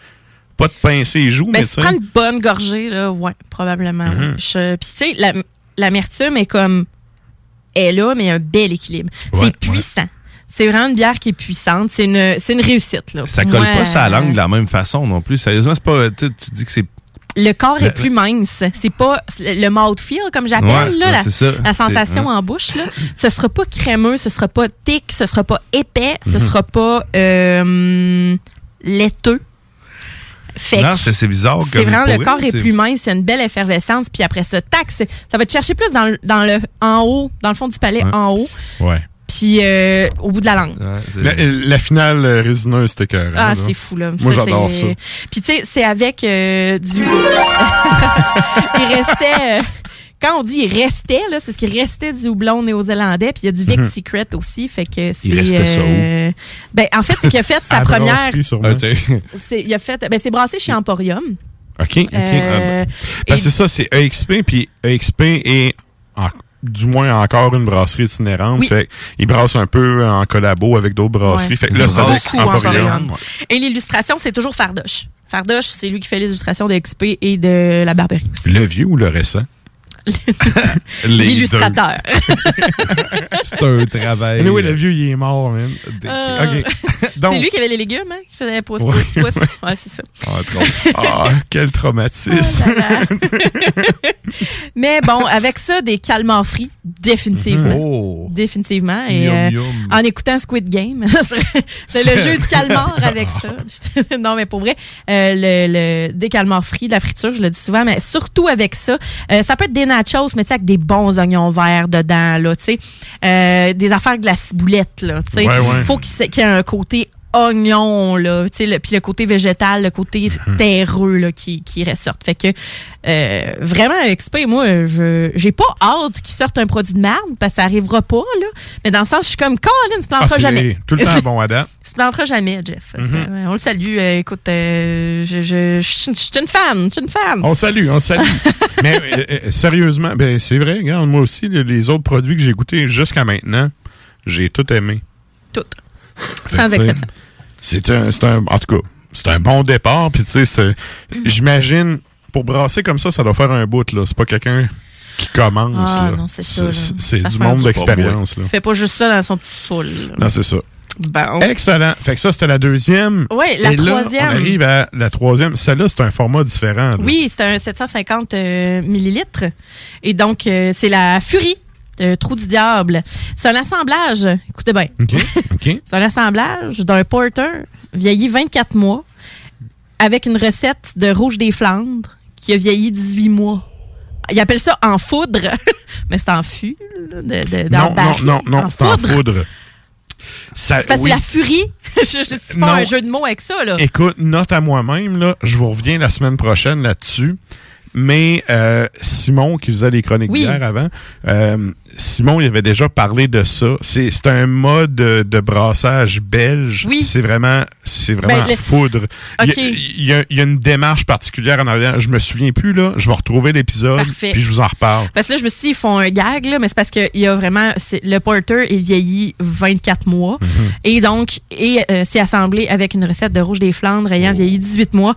pas de pincer les joues, Ben, mais tu prends une bonne gorgée, là, ouais, probablement. Mhm. Je- Puis, tu sais, la- l'amertume est comme. est là, mais il y a un bel équilibre. Ouais, c'est puissant. C'est vraiment une bière qui est puissante. C'est une, c'est une réussite. Là. Ça colle moi, pas sa euh, langue de la même façon non plus. Sérieusement, c'est pas. Tu tu dis que c'est. Le corps est plus mince. C'est pas le mouthfeel, comme j'appelle, Ouais, là, ouais, la, sensation en bouche. Là. Ce sera pas crémeux, ce sera pas thick, ce sera pas épais, ce Mhm. sera pas euh, laiteux. Fait Non, c'est bizarre. c'est vraiment le corps est plus mince, c'est une belle effervescence. Puis après ça, tac, c'est- ça va te chercher plus dans, le- dans le en haut, dans le fond du palais Ouais. en haut, Ouais. puis euh, au bout de la langue. La, la finale euh, résineuse, c'était cœur. Ah, c'est fou, là. Moi, j'adore ça. Puis, tu sais, c'est avec euh, du. il restait. Quand on dit il restait, là, c'est parce qu'il restait du houblon néo-zélandais, puis il y a du Vic Mhm. Secret aussi, fait que c'est. Il restait ça où? euh, Ben, en fait, c'est qu'il a fait sa première. Il a fait. Ben, c'est brassé chez Emporium. OK, OK. Euh, Ah, ben. Parce et- que c'est ça, c'est EXP, puis EXP est en- du moins encore une brasserie itinérante. Oui. Fait ils brassent un peu en collabo avec d'autres brasseries. Ouais. Fait que là, c'est avec Emporium. Emporium. Et l'illustration, c'est toujours Fardoche. Fardoche, c'est lui qui fait l'illustration de XP et de la Barberie. Le vieux ou le récent? L'illustrateur. C'est un travail. Anyway, le vieux, il est mort, man. Euh, c'est lui qui avait les légumes, hein? Qui faisait Ouais, pouce, pouce. ouais. Ouais, c'est ça. Ah, trop- ah, quel traumatisme. Mais bon, avec ça, des calmars frits, définitivement. Oh. Définitivement. Et euh, en écoutant Squid Game, c'est le jeu du calmar avec ça. non, mais pour vrai, euh, le, le, des calmars frits, de la friture, je le dis souvent, mais surtout avec ça, euh, ça peut être des nachos, mais tu sais, avec des bons oignons verts dedans, là, tu sais, euh, des affaires de la ciboulette, là, tu sais. Ouais, ouais. Faut qu'il y ait un côté oignon, là, tu sais, le- puis le côté végétal, le côté Mhm. terreux, là, qui, qui ressorte. Fait que, euh, vraiment, XP, moi, je, j'ai pas hâte qu'ils sortent un produit de merde, parce que ça arrivera pas, là. Mais dans le sens, je suis comme, Colin, ne se Ah, plantera c'est jamais. tout le temps bon à date. Il se plantera jamais, Jeff. Mhm. Euh, on le salue. Euh, écoute, euh, je, je, je, je suis une fan. Je suis une fan. On salue, on salue. Mais sérieusement, ben c'est vrai, regarde, moi aussi, le- les autres produits que j'ai goûtés jusqu'à maintenant, j'ai tout aimé. Tout. Sans exception. C'est un, un, en tout cas, c'est un bon départ. Puis tu sais, j'imagine, pour brasser comme ça, ça doit faire un bout, là. C'est pas quelqu'un qui commence, Ah, là. non, c'est ça, là. C'est du fait monde d'expérience, là. Fais pas juste ça dans son petit soul. là. Non, c'est ça. Bon. Excellent. Fait que ça, c'était la deuxième. Ouais, la Et là, troisième. on arrive à la troisième. Celle-là, c'est un format différent. là. Oui, c'est un 750 euh, millilitres. Et donc, euh, c'est la Furie. De Trou du Diable. C'est un assemblage, écoutez bien, c'est un assemblage d'un porter vieilli 24 mois avec une recette de rouge des Flandres qui a vieilli 18 mois. Ils appellent ça en foudre, mais c'est en fût. De, de, non, non, non, non, c'est en foudre. Ça, C'est parce oui. la furie. je ne dis pas Non. un jeu de mots avec ça. Là. Écoute, note à moi-même, là, je vous reviens la semaine prochaine là-dessus. Mais euh, Simon, qui faisait les chroniques Oui. d'hier avant, euh, Simon, il avait déjà parlé de ça. C'est un mode de, de brassage belge. Oui. C'est vraiment, c'est vraiment Ben, foudre. Il y a- Ok. Il, y a, il y a une démarche particulière en arrière. Je me souviens plus, là. Je vais retrouver l'épisode, puis je vous en reparle. Parce que là, je me suis dit, ils font un gag, là, mais c'est parce qu'il y a vraiment. Le porter est vieilli 24 mois. Mhm. Et donc, et euh, c'est assemblé avec une recette de rouge des Flandres ayant vieilli 18 mois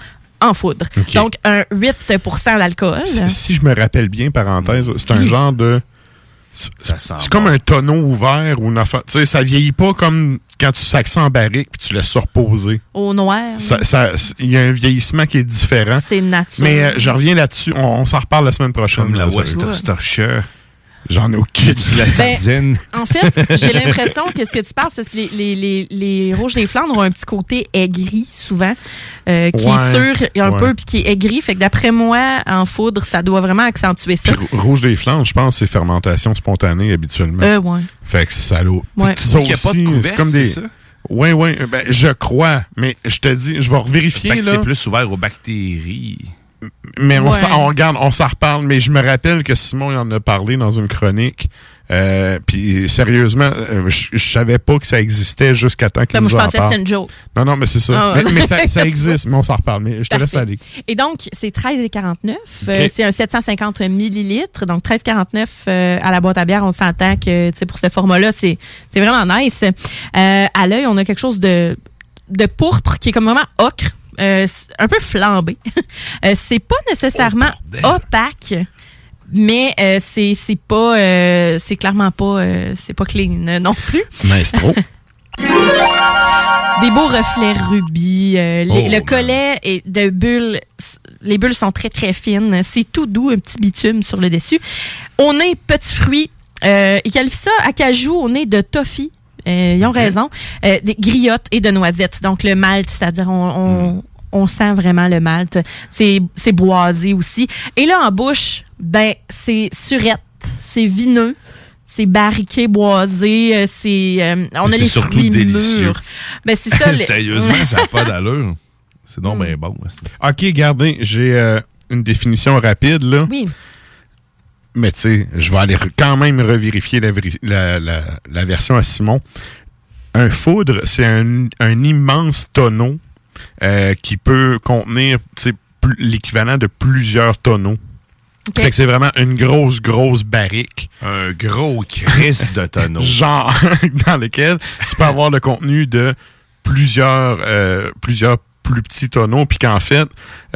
en foudre. Donc, un 8% d'alcool. Si, si je me rappelle bien, parenthèse, c'est un Oui. genre de. C'est c'est comme un tonneau ouvert ou une affaire. Tu sais, ça vieillit pas comme quand tu sacs ça en barrique puis tu laisses ça reposer. Au noir. Ça- ça- Il y a un vieillissement qui est différent. C'est naturel. Mais euh, je reviens là-dessus. On, on s'en reparle la semaine prochaine. Comme la Worcestershire. J'en ai aucune. De la Ben, sardine. En fait, j'ai l'impression que ce que tu parles, c'est parce que les, les, les, les rouges des Flandres ont un petit côté aigri, souvent, euh, qui Ouais, est sûr un ouais. peu, puis qui est aigri. Fait que d'après moi, en foudre, ça doit vraiment accentuer ça. Puis Rouge des Flandres, je pense, c'est fermentation spontanée habituellement. Euh, ouais. Fait que ça l'eau. Ouais. Ça pas de aussi, couvercle, c'est comme des. ça? Oui, oui. Ben, je crois. Mais je te dis, je vais revérifier. Fait que là. c'est plus ouvert aux bactéries. Mais on, Ouais. s'en- on regarde, on s'en reparle. Mais je me rappelle que Simon il en a parlé dans une chronique. Euh, puis sérieusement, euh, je, je savais pas que ça existait jusqu'à temps qu'il Ben, moi, je en pensais que c'était une joke. Non, non, mais c'est ça. Ah, mais ça, ça existe, mais on s'en reparle. Mais je te laisse aller. Et donc, c'est 13,49. Euh, Ok. c'est un 750 millilitres. Donc, 13,49 euh, à la boîte à bière. On s'entend que, tu sais, pour ce format-là, c'est c'est vraiment nice. Euh, à l'œil, on a quelque chose de, de pourpre qui est comme vraiment ocre. Euh, c'est un peu flambé. Euh, c'est pas nécessairement opaque. Mais euh, c'est c'est pas euh, c'est clairement pas c'est pas clean non plus. Maestro. Des beaux reflets rubis. les- Oh, le collet est de bulles. Les bulles sont très, très fines. C'est tout doux, un petit bitume sur le dessus. Au nez, petits fruits. Euh, ils qualifient ça acajou au nez de toffee. Euh, ils ont raison. Euh, des griottes et de noisettes. Donc, le malt, c'est-à-dire on, on, on sent vraiment le malt. C'est c'est boisé aussi. Et là, en bouche, ben, c'est surette. C'est vineux. C'est barriqué, boisé. euh, C'est, euh, on Mais a c'est les surtout fruits délicieux. mûrs. Ben, c'est ça. Sérieusement, ça n'a pas d'allure. C'est donc Hmm. bien bon. aussi. OK, regardez, j'ai euh, une définition rapide, là. Oui. Mais tu sais, je vais aller quand même revérifier la, la, la- la version à Simon. Un foudre, c'est un, un immense tonneau euh, qui peut contenir tu sais, plus- l'équivalent de plusieurs tonneaux. Fait que c'est vraiment une grosse, grosse barrique. Un gros crise de tonneau. Genre, dans lequel tu peux avoir le contenu de plusieurs, euh, plusieurs plus petits tonneaux, puis qu'en fait,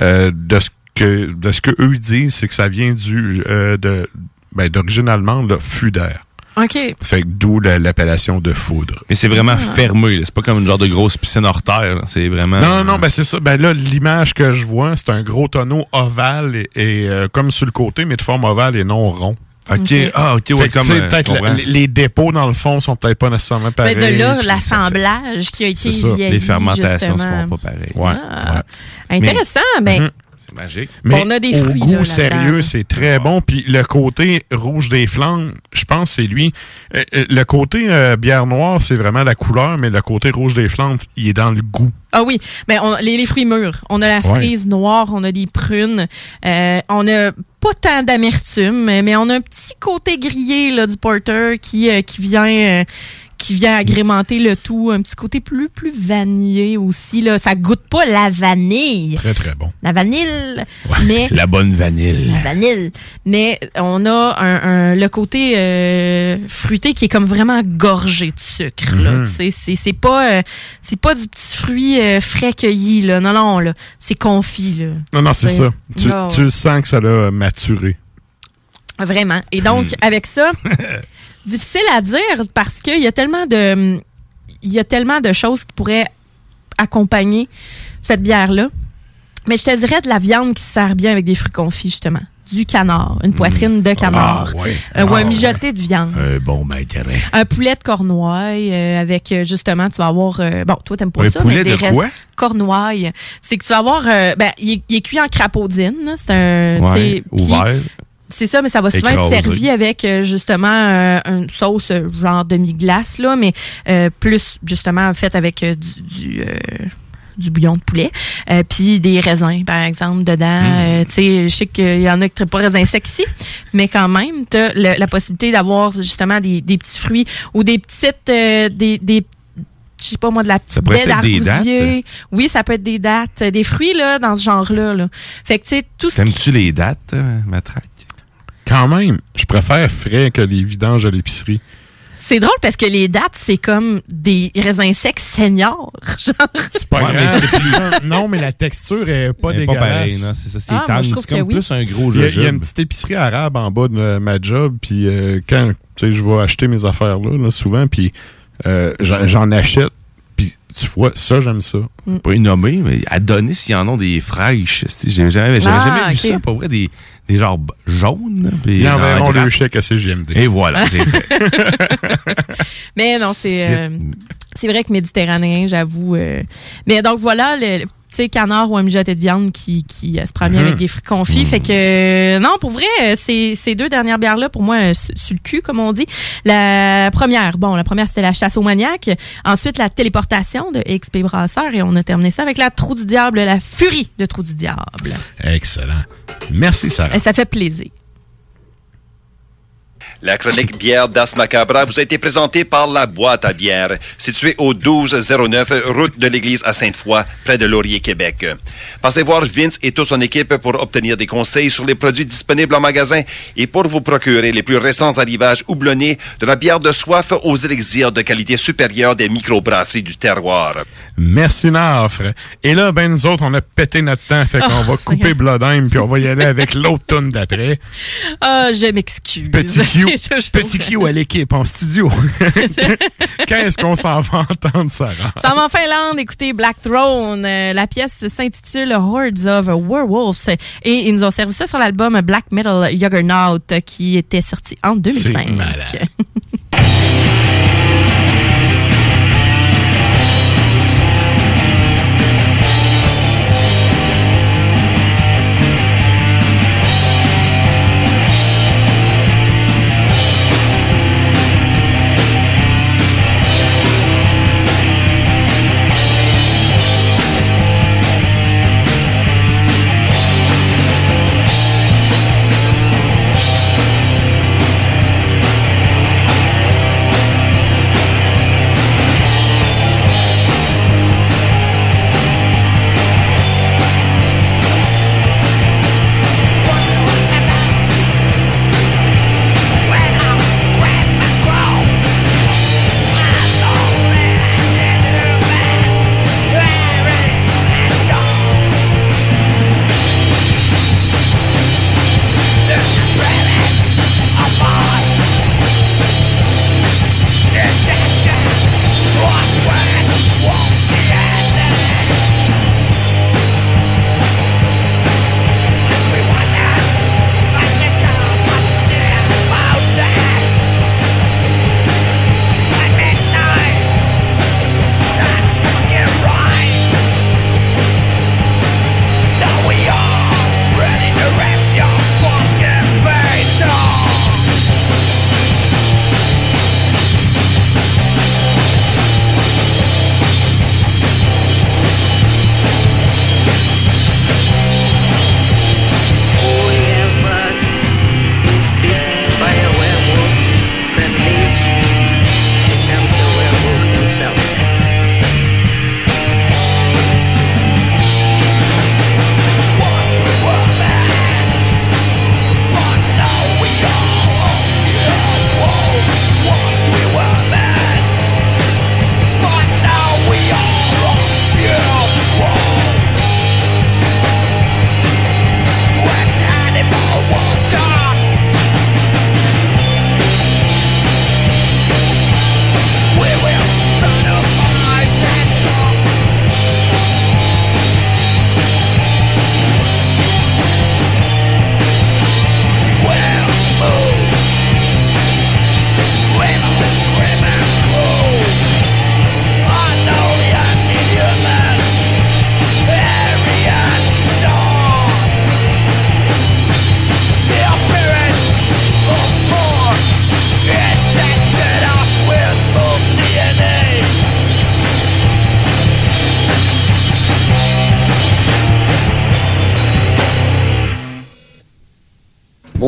euh, de ce que de ce que eux disent, c'est que ça vient du euh, de ben, d'origine allemande, là, Fuder. OK. Fait que d'où la- l'appellation de foudre. Mais c'est vraiment Ah. fermé. C'est pas comme une genre de grosse piscine hors terre. C'est vraiment. Non, non, non, ben c'est ça. Ben là, l'image que je vois, c'est un gros tonneau ovale et, et, euh, comme sur le côté, mais de forme ovale et non rond. OK. Ok. Ah, ok, ouais, comme, euh, la- les, dépôts, dans le fond, sont peut-être pas nécessairement pareils. Ben, de là, l'assemblage qui a été vieilli, Les fermentations se justement. font pas pareil. Ouais, Ah, Intéressant. Ben, Mhm. C'est magique. Mais On a des au fruits, goût là, sérieux, c'est très bon. Puis le côté rouge des flancs, je pense que c'est lui. Euh, euh, le côté euh, bière noire, c'est vraiment la couleur, mais le côté rouge des flancs, il est dans le goût. Ah oui, on- les, les fruits mûrs. On a la Ouais. cerise noire, on a des prunes. Euh, on a pas tant d'amertume, mais mais on a un petit côté grillé là, du porter qui, euh, qui vient euh, qui vient agrémenter le tout. Un petit côté plus plus vanillé aussi. Là. Ça goûte pas la vanille. Très, très bon. La vanille, mais La bonne vanille. la vanille. Mais on a un, un- le côté euh, fruité qui est comme vraiment gorgé de sucre. Tu sais, C'est c'est pas euh, c'est pas du petit fruit euh, frais cueilli là. Non non là, c'est confit là. Non, non, c'est ça. Tu, tu sens que ça l'a maturé. Vraiment. Et donc Hmm. avec ça, difficile à dire parce qu'il y a tellement de il y a tellement de choses qui pourraient accompagner cette bière là. Mais je te dirais de la viande qui se sert bien avec des fruits confits justement. Du canard, une poitrine de canard, Ah, ouais. Euh, ou Ah, un mijoté de viande. Un bon. Un poulet de cornouaille euh, avec euh, justement, tu vas avoir. euh, bon, toi, t'aimes pas Un ça, poulet mais des de restes- quoi? Cornouaille. C'est que tu vas avoir. ben, il est, il est cuit en crapaudine. là. C'est un. Ouais, ouvert. C'est ça, mais ça va souvent Écrasé. être servi avec euh, justement euh, une sauce euh, genre demi-glace, là, mais euh, plus justement faite avec du. du euh, du bouillon de poulet, euh, puis des raisins, par exemple, dedans. Mm. Euh, tu sais, je sais qu'il y en a qui ne pas raisins secs ici, mais quand même, tu as la possibilité d'avoir justement des, des petits fruits ou des petites... euh, des, des je sais pas moi, de la petite d'argousier. Oui, ça peut être des dates. Des fruits, là, dans ce genre-là. Là. Fait que, tu sais, tout ce qui... T'aimes-tu les dates, Matraque? Quand même, je préfère frais que les vidanges à l'épicerie. C'est drôle parce que les dates, c'est comme des raisins secs seniors. Genre. C'est pas Ouais, grave. mais c'est non, mais la texture est pas Elle est pas dégueulasse. pareille, non, c'est ça, c'est Ah, moi, je trouve comme que oui. plus un gros Il y, a, il y a une petite épicerie arabe en bas de ma job, puis euh, quand tu sais, je vais acheter mes affaires là, là, souvent, puis euh, j'en achète, puis tu vois, ça j'aime ça. Pas y nommer, mais à donner s'il y en a des fraîches. J'ai jamais, Ah, jamais vu ok. ça, pour vrai, des, des b- jaunes. puis Ils en enverront le chèque à CGMD. Et voilà, c'est fait. Mais non, c'est C'est- euh, c'est vrai que méditerranéen, j'avoue. euh. Mais donc voilà, le- tu sais, canard ou un mijoté de viande qui, qui euh, se prend bien avec des fruits confits. Fait que euh, non, pour vrai, euh, ces, ces deux dernières bières-là, pour moi, sur le cul, comme on dit. La première, bon, la première, c'était la chasse au maniaque. Ensuite, la téléportation de XP Brasseur. Et on a terminé ça avec la trou du diable, la furie de trou du diable. Excellent. Merci, Sarah. Et ça fait plaisir. La chronique bière d'As Macabra vous a été présentée par La Boîte à bière, située au 1209 route de l'église à Sainte-Foy, près de Laurier, Québec. Passez voir Vince et toute son équipe pour obtenir des conseils sur les produits disponibles en magasin et pour vous procurer les plus récents arrivages houblonnés de la bière de soif aux élixirs de qualité supérieure des microbrasseries du terroir. Merci, Nafre. Et là, ben, nous autres, on a pété notre temps, fait qu'on Oh, va couper Bloodheim, puis on va y aller avec l'autre tune d'après. Ah, je m'excuse. Petit Q Petit Q à l'équipe en studio. Quand est-ce qu'on s'en va entendre, Sarah? Ça va en Finlande, écoutez Black Throne. Euh, la pièce s'intitule Hordes of Werewolves et ils nous ont servi ça sur l'album Black Metal Juggernaut qui était sorti en 2005. C'est malade.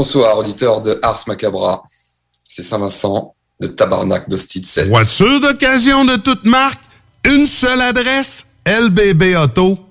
Bonsoir, auditeur de Ars Macabra. C'est Saint-Vincent de Tabarnak d'Hostie 7. Voiture d'occasion de toute marque, une seule adresse, lbbauto.com.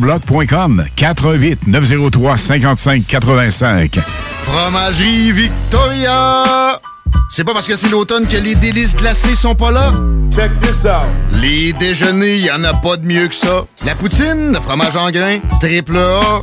GestionBloc.com 418 903 55 85. Fromagerie Victoria! C'est pas parce que c'est l'automne que les délices glacées sont pas là? Check this out! Les déjeuners, y en a pas de mieux que ça. La poutine, le fromage en grains, triple A.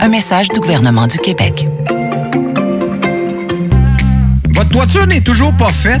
Un message du gouvernement du Québec. Votre toiture n'est toujours pas faite?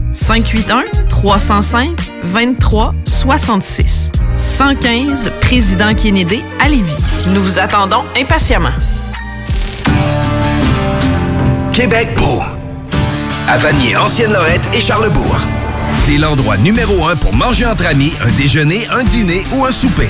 581-305-2366. 115 Président Kennedy à Lévis. Nous vous attendons impatiemment. Québec beau. À Vanier, Ancienne-Lorette et Charlebourg. C'est l'endroit numéro un pour manger entre amis, un déjeuner, un dîner ou un souper.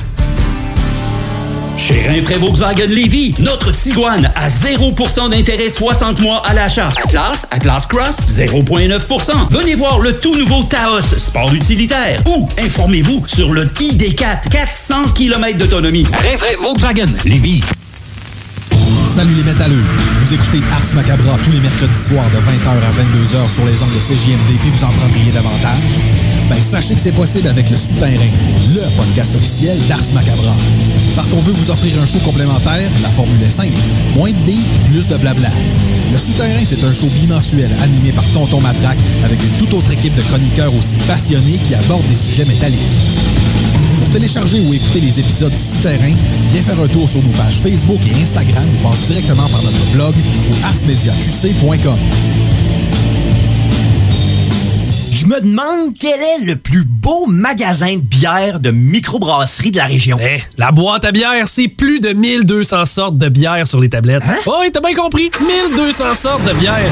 Chez Rinfraie Volkswagen Lévy, notre Tiguan à 0% d'intérêt 60 mois à l'achat. Atlas, Atlas Cross, 0,9%. Venez voir le tout nouveau Taos, sport utilitaire. Ou informez-vous sur le ID4, 400 km d'autonomie. Rinfraie Volkswagen Lévy. Salut les métalleux. Vous écoutez Ars Macabra tous les mercredis soirs de 20h à 22h sur les ondes de CJMD puis vous en prendriez davantage? Ben, sachez que c'est possible avec le Souterrain, le podcast officiel d'Ars Macabra. Parce qu'on veut vous offrir un show complémentaire, la formule est simple. Moins de beats, plus de blabla. Le Souterrain, c'est un show bimensuel animé par Tonton Matraque avec une toute autre équipe de chroniqueurs aussi passionnés qui abordent des sujets métalliques. Pour télécharger ou écouter les épisodes du Souterrain, viens faire un tour sur nos pages Facebook et Instagram ou passe directement par notre blog ou arsmediaqc.com. Je me demande quel est le plus beau magasin de bière de microbrasserie de la région. Eh, la boîte à bière, c'est plus de 1200 sortes de bière sur les tablettes. Hein? Oh, oui, t'as bien compris. 1200 sortes de bière.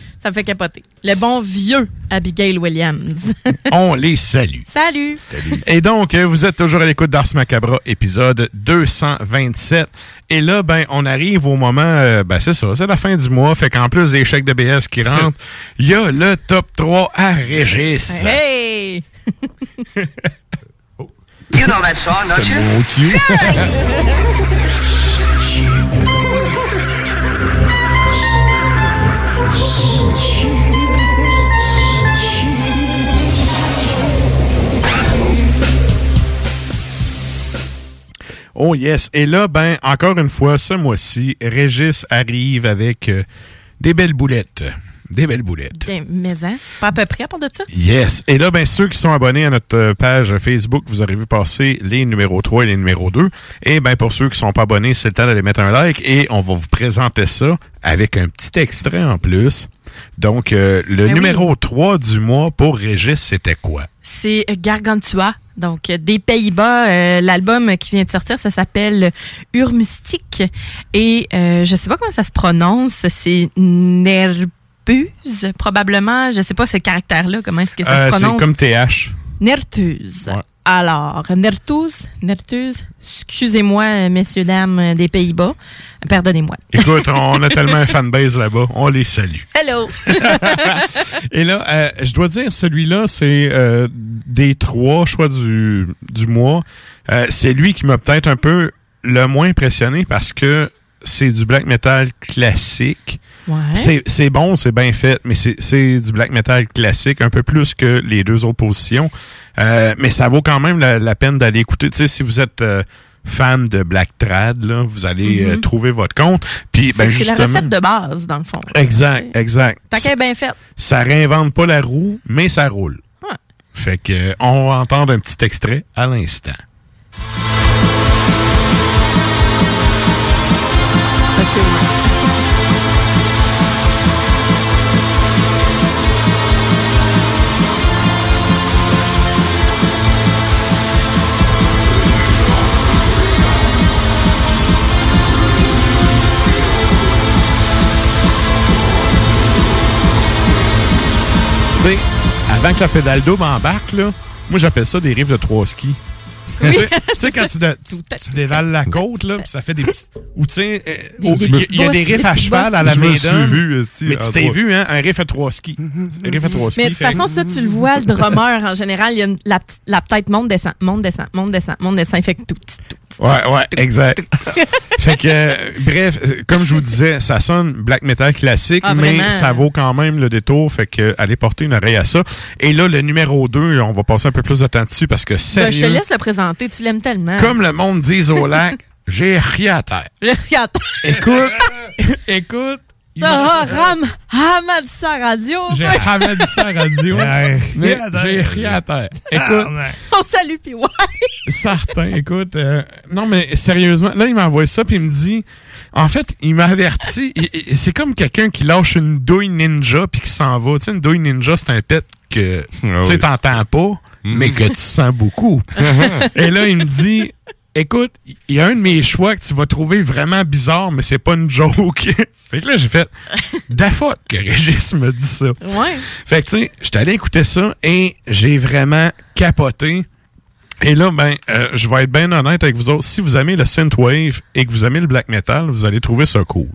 ça me fait capoter. Le bon vieux Abigail Williams. On les salue. Salut! Et donc, euh, vous êtes toujours à l'écoute d'Ars Macabra, épisode 227. Et là, ben, on arrive au moment, euh, ben, c'est ça, c'est la fin du mois. Fait qu'en plus des chèques de BS qui rentrent, il y a le top 3 à Régis. Hey! You know that song, don't you? Oh yes. Et là, ben, encore une fois, ce mois-ci, Régis arrive avec euh, des belles boulettes. Des belles boulettes. Des maisons. Pas à peu près pour de ça? Yes. Et là, ben, ceux qui sont abonnés à notre euh, page Facebook, vous aurez vu passer les numéros 3 et les numéros 2. Et ben, pour ceux qui sont pas abonnés, c'est le temps d'aller mettre un like et on va vous présenter ça avec un petit extrait en plus. Donc, euh, le Ben numéro 3 du mois pour Régis, c'était quoi? C'est Gargantua. Donc, euh, des Pays-Bas, euh, l'album qui vient de sortir, ça s'appelle Urmystique. Et euh, je sais pas comment ça se prononce. C'est Nerbuse, probablement. Je sais pas ce caractère-là, comment est-ce que ça Euh, se c'est prononce? comme TH. Nertuse. Ouais. Alors, Nertuse, Nertuse, excusez-moi, messieurs, dames des Pays-Bas. Pardonnez-moi. Écoute, on a tellement un fanbase là-bas. On les salue. Hello! Et là, euh, je dois dire, celui-là, c'est euh, des trois choix du, du mois. Euh, c'est lui qui m'a peut-être un peu le moins impressionné parce que c'est du black metal classique. Ouais. C'est- bon, c'est bien fait, mais c'est du black metal classique, un peu plus que les deux autres positions. Euh, mais ça vaut quand même la, la peine d'aller écouter. Tu sais, si vous êtes euh, fan de black trad, là, vous allez euh, Mhm. trouver votre compte. Puis, ben, c'est la recette de base, dans le fond. Exact, exact. Tant qu'elle est bien faite. Ça réinvente pas la roue, mais ça roule. Ouais. Fait que on va entendre un petit extrait à l'instant. Tu sais, avant que la pédale double embarque, là, moi j'appelle ça des riffs de trois skis. Tu sais- tu sais, quand tu, de- tu, tu dévales la côte, là, puis ça fait des petits. Ou tu sais, euh, il y a- des riffs à cheval à la vu, esti, Mais tu en t'es vu, hein, un riff à trois skis. Un riff à trois skis. Mais de toute façon, ça, tu le vois, le drummer, en général, il y a la, petite- la tête monte, descend, monte, descend, monte, descend, monte, descend. Il fait que tout tout petit. Ouais, ouais, exact. fait que, euh, bref, euh, comme je vous disais, ça sonne black metal classique, Ah, mais ça vaut quand même le détour. Fait que, allez porter une oreille à ça. Et là, le numéro 2, on va passer un peu plus de temps dessus parce que Ben, sérieux, je te laisse le présenter, tu l'aimes tellement. comme le monde dit au lac, j'ai rien à terre. Je regarde. Écoute, écoute. M'a- ram, radio. J'ai la radio, mais j'ai rien à terre. Écoute, On salue, puis ouais. certain, écoute. euh, non, mais sérieusement, là, il m'a envoyé ça, puis il me dit... En fait, il m'a averti. C'est comme quelqu'un qui lâche une douille ninja puis qui s'en va. Tu sais, une douille ninja, c'est un pet que tu sais, t'entends pas, mais que tu sens beaucoup. Et là, il me dit... Écoute, il y a un de mes choix que tu vas trouver vraiment bizarre, mais c'est pas une joke. fait que là, j'ai fait d'affaire que Régis me dit ça. Ouais. Fait que, tu sais, j'étais allé écouter ça et j'ai vraiment capoté. Et là, ben, euh, je vais être bien honnête avec vous autres. Si vous aimez le synthwave et que vous aimez le black metal, vous allez trouver ça cool.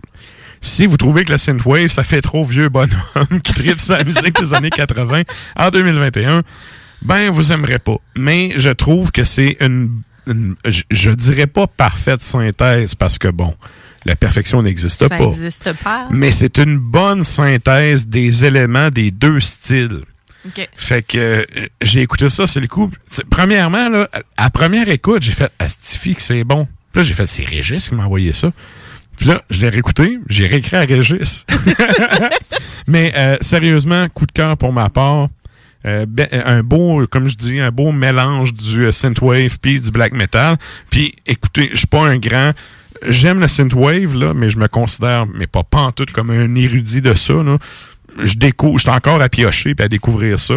Si vous trouvez que le synthwave, ça fait trop vieux bonhomme qui tripe sa musique des années 80 en 2021, ben, vous aimerez pas. Mais je trouve que c'est une, une- je, je dirais pas parfaite synthèse parce que bon, la perfection n'existe pas. n'existe pas. Mais c'est une bonne synthèse des éléments des deux styles. OK. Fait que euh, j'ai écouté ça sur le coup. Premièrement, là, à première écoute, j'ai fait Astifi que c'est bon. Puis là, j'ai fait c'est Régis qui m'a envoyé ça. Puis là, je l'ai réécouté, j'ai réécrit à Régis. Mais euh, sérieusement, coup de cœur pour ma part. Euh, ben, un beau, comme je dis, un beau mélange du euh, synthwave puis du black metal. Puis écoutez, je suis pas un grand j'aime le synthwave là, mais je me considère mais pas pantoute comme un érudit de ça là. Je découvre, encore à piocher puis à découvrir ça.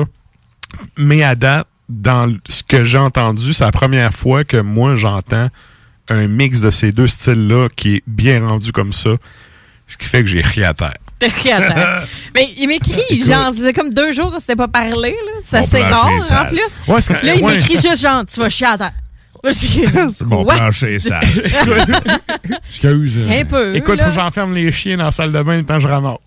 Mais à date, dans ce que j'ai entendu, c'est la première fois que moi j'entends un mix de ces deux styles-là qui est bien rendu comme ça. Ce qui fait que j'ai ri à terre. Attends. Mais il m'écrit, genre, c'est comme deux jours qu'on s'était pas parlé, là. Ça c'est rare, en sale. plus. Ouais, c'est- là, il ouais. m'écrit juste, genre, tu vas chier à terre. Bon Quoi? plancher sale. Excuse. Un peu. Écoute, là. faut que j'enferme les chiens dans la salle de bain le temps que je ramasse.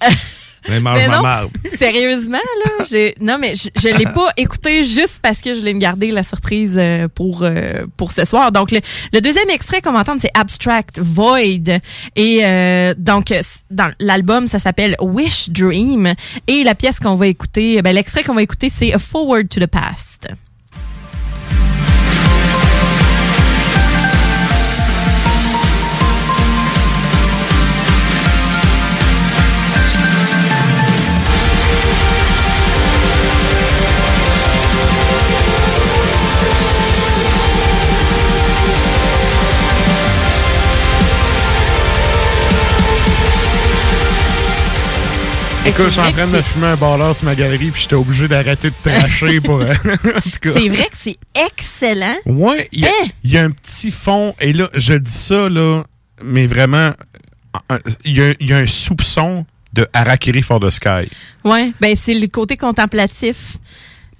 Mais mange Mais ma non, marde. sérieusement, là, j'ai, non, mais je, je l'ai pas écouté juste parce que je voulais me garder la surprise euh, pour, euh, pour ce soir. Donc, le, le deuxième extrait qu'on va entendre, c'est Abstract Void. Et euh, donc, dans l'album, ça s'appelle Wish Dream. Et la pièce qu'on va écouter, ben, l'extrait qu'on va écouter, c'est A Forward to the Past. Écoute, je suis en train de fumer un ballard sur ma galerie, puis j'étais obligé d'arrêter de tracher pour. euh, en tout cas. C'est vrai que c'est excellent. Ouais, il y, a- Hein? il y a un petit fond, et là, je dis ça, là, mais vraiment, un- il y, a- il y a un soupçon de Harakiri for the Sky. Ouais, ben c'est le côté contemplatif.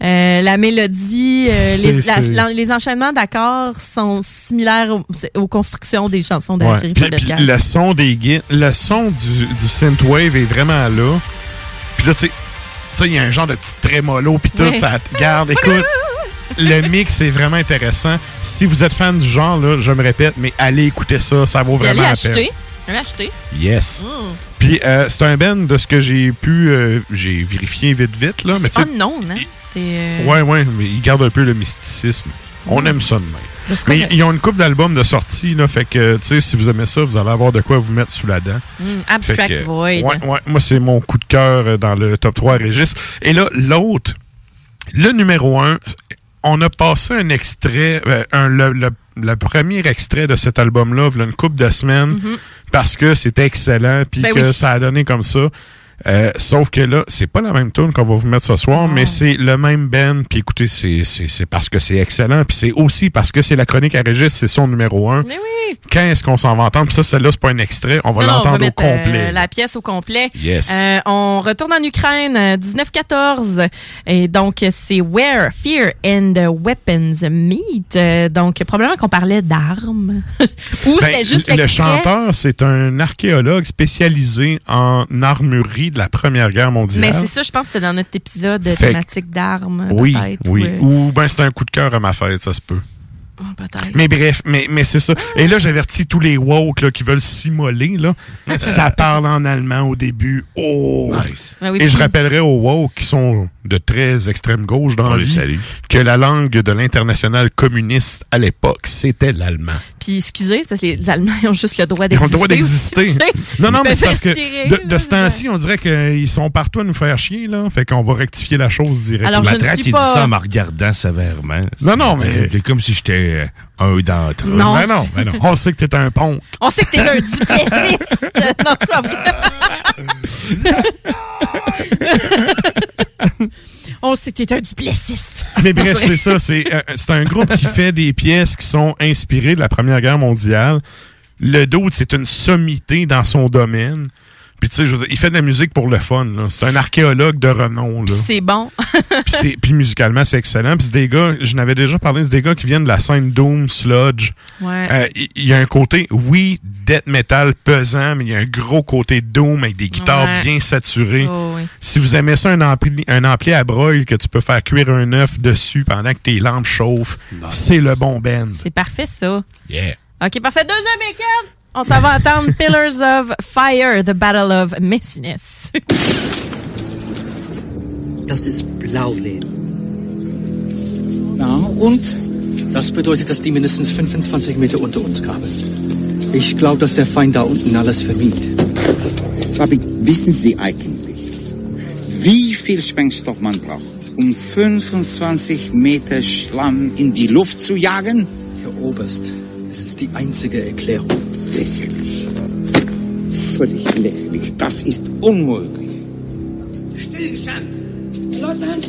Euh, la mélodie, euh, les, la- c'est- la- les enchaînements d'accords sont similaires aux, aux constructions des chansons de Ouais. Puis, le son des le son du, du synthwave est vraiment là. Puis là, tu sais, il y a un genre de petit trémolo, puis tout, Ouais. ça te garde. Écoute, le mix est vraiment intéressant. Si vous êtes fan du genre, là, je me répète, mais allez écouter ça, ça vaut vraiment la peine. Allez acheter. Yes. Mm. Puis euh, c'est un band de ce que j'ai pu, euh, j'ai vérifié vite vite là, mais C'est unknown, hein? C'est. euh, Ouais, ouais, mais ils gardent un peu le mysticisme. On aime ça de même. Ben, Mais ils ont une coupe d'albums de sortie, là, fait que, tu sais, si vous aimez ça, vous allez avoir de quoi vous mettre sous la dent. Mm, Abstract que, Void. Ouais, ouais, moi, c'est mon coup de cœur dans le top 3 Régis. Et là, l'autre, le numéro 1, on a passé un extrait, un, le, le- le premier extrait de cet album-là, il y a une couple de semaines, Mhm. Parce que c'était excellent, puis Ben que oui. ça a donné comme ça. Euh, sauf que là, c'est pas la même tune qu'on va vous mettre ce soir, mais c'est le même band. Puis écoutez, c'est c'est- c'est parce que c'est excellent. Puis c'est aussi parce que c'est la chronique à Régis, c'est son numéro un. Mais oui. Quand est-ce qu'on s'en va entendre? Puis ça, celle-là, c'est pas un extrait. On va l'entendre au euh, complet. la pièce au complet. Yes. Euh, on retourne en Ukraine, euh, 1914. Et donc, c'est Where Fear and Weapons Meet. Euh, donc, probablement qu'on parlait d'armes. Ou Ben, c'était juste le chanteur, c'est un archéologue spécialisé en armurerie de la Première Guerre mondiale. Mais c'est ça, je pense que c'est dans notre épisode Fait que- thématique d'armes. Oui, oui. ou, Ou ben c'est un coup de cœur à ma fête, ça se peut. oh, peut-être. Mais bref, mais, mais c'est ça. Et là, j'avertis tous les woke là, qui veulent s'immoler. là. ça parle en allemand au début. Oh! Ah oui, Et je rappellerai aux woke qui sont de très extrême gauche dans que la langue de l'international communiste à l'époque, c'était l'allemand. Puis, excusez, parce que les Allemands ils ont juste le droit Ils d'exister. ont le droit d'exister. Non, non, Ils mais c'est parce que de, ce temps-ci, on dirait qu'ils sont partout à nous faire chier, là. Fait qu'on va rectifier la chose direct. Alors, je Ma ne traite, suis il pas- dit ça en me regardant sévèrement. Non, non, mais- C'est comme si j'étais euh, un d'entre eux. Non, Ben non, ben non. On sait que t'es un pont. On sait que t'es un duplessiste. non, c'est pas vrai. On sait que t'es un duplessiste. Mais bref, c'est ça. C'est euh, c'est un groupe qui fait des pièces qui sont inspirées de la Première Guerre mondiale. Le Dude, c'est une sommité dans son domaine. Puis tu sais, je veux dire, il fait de la musique pour le fun. là. C'est un archéologue de renom. Là. C'est bon. Puis, musicalement, c'est excellent. Puis c'est des gars, je n'avais déjà parlé, c'est des gars qui viennent de la scène Doom, Sludge. Ouais. Euh, Il y a un côté, oui, death metal pesant, mais il y a un gros côté Doom avec des guitares Ouais. bien saturées. Oh, oui. Si vous aimez ça, un ampli, un ampli à broil que tu peux faire cuire un œuf dessus pendant que tes lampes chauffent, c'est le bon band. C'est parfait, ça. Yeah. OK, parfait. Deuxième week-end. On s'en va entendre Pillars of Fire, The Battle of Messiness. Das ist Blauleben. Ja, und das bedeutet, dass die mindestens 25 Meter unter uns kamen. Ich glaube, dass der Feind da unten alles vermied. Fabi, wissen Sie eigentlich, wie viel Sprengstoff man braucht, um 25 Meter Schlamm in die Luft zu jagen? Herr Oberst, es ist die einzige Erklärung. Lächerlich. Völlig lächerlich. Das ist unmöglich. Stillstand! Leutnant!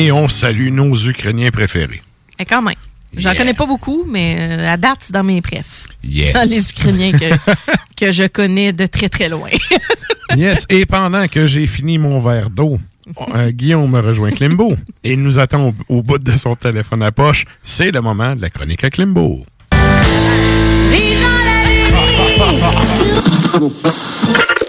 Et on salue nos Ukrainiens préférés. Et quand même. J'en connais pas beaucoup, mais euh, à date, c'est dans mes préfs. Yes. Dans les Ukrainiens que, que je connais de très très loin. Yes, et pendant que j'ai fini mon verre d'eau, euh, Guillaume me rejoint Klimbo et il nous attend au, au bout de son téléphone à poche. C'est le moment de la chronique à Klimbo.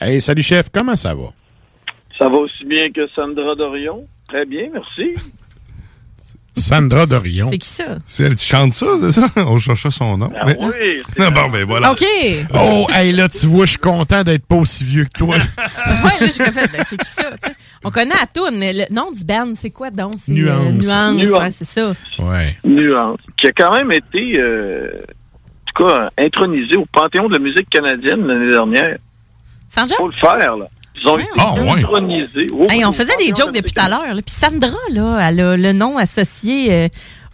Hey, salut chef, comment ça va? Ça va aussi bien que Sandra Dorion. Très bien, merci. Sandra Dorion. C'est qui ça? C'est elle qui chante ça, c'est ça? On cherchait son nom. Ah Mais- oui, bon, ben voilà. OK. Ouais, Oh, hey, là, tu vois, je suis content d'être pas aussi vieux que toi. là, j'ai fait, ben, c'est qui ça? On connaît à tout, mais le nom du band, c'est quoi donc? C'est, euh, Nuance. nuance, Nuance. ouais, c'est ça. Ouais. Nuance. Qui a quand même été, euh, en tout cas, intronisé au Panthéon de la musique canadienne l'année dernière. Sans Faut le faire, là. Ils ont été Ah, ouais. intronisés. Oh, Hey, on faisait des jokes depuis tout à l'heure. Puis Sandra, là, elle a le nom associé euh,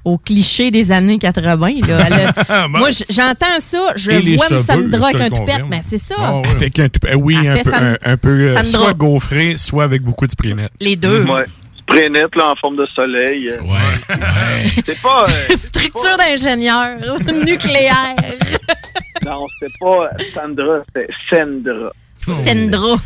au cliché des années 80. Là. Elle a- Bon. Moi, j'entends ça, je Et vois Sandra avec un toupette. Ben, c'est ça. Ah, ouais. Avec un oui, Elle un peu, San- un, un peu euh, soit gaufré, soit avec beaucoup de sprinette. Les deux. Ouais. Spray net, là, en forme de soleil. euh, Ouais. C'est pas... euh, Structure d'ingénieur nucléaire. non, c'est pas Sandra, c'est Sandra. Sandra.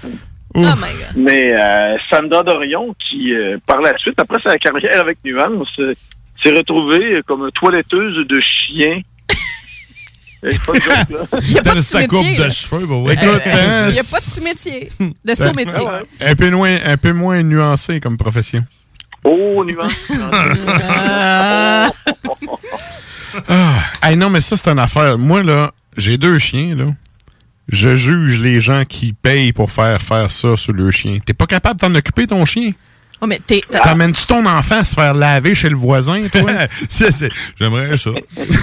Oh my God. Mais euh, Sandra Dorion, qui, euh, par la suite, après sa carrière avec Nuance, euh, s'est retrouvée comme toiletteuse de chien. Et pas de joke, là. Il n'y a pas de sa courbe sous-métier. de là. cheveux, ouais. Écoute, Euh, hein, Il n'y a pas de sous-métier. De sous-métier. Ah un peu moins, un peu moins nuancé comme profession. Oh, Nuance. Ah. Ah, hey, non, mais ça, c'est une affaire. Moi, là, j'ai deux chiens, là. Je juge les gens qui payent pour faire faire ça sur le chien. T'es pas capable de t'en occuper, ton chien? Oh, mais t'es- t'as- T'amènes-tu ton enfant à se faire laver chez le voisin, toi? J'aimerais ça.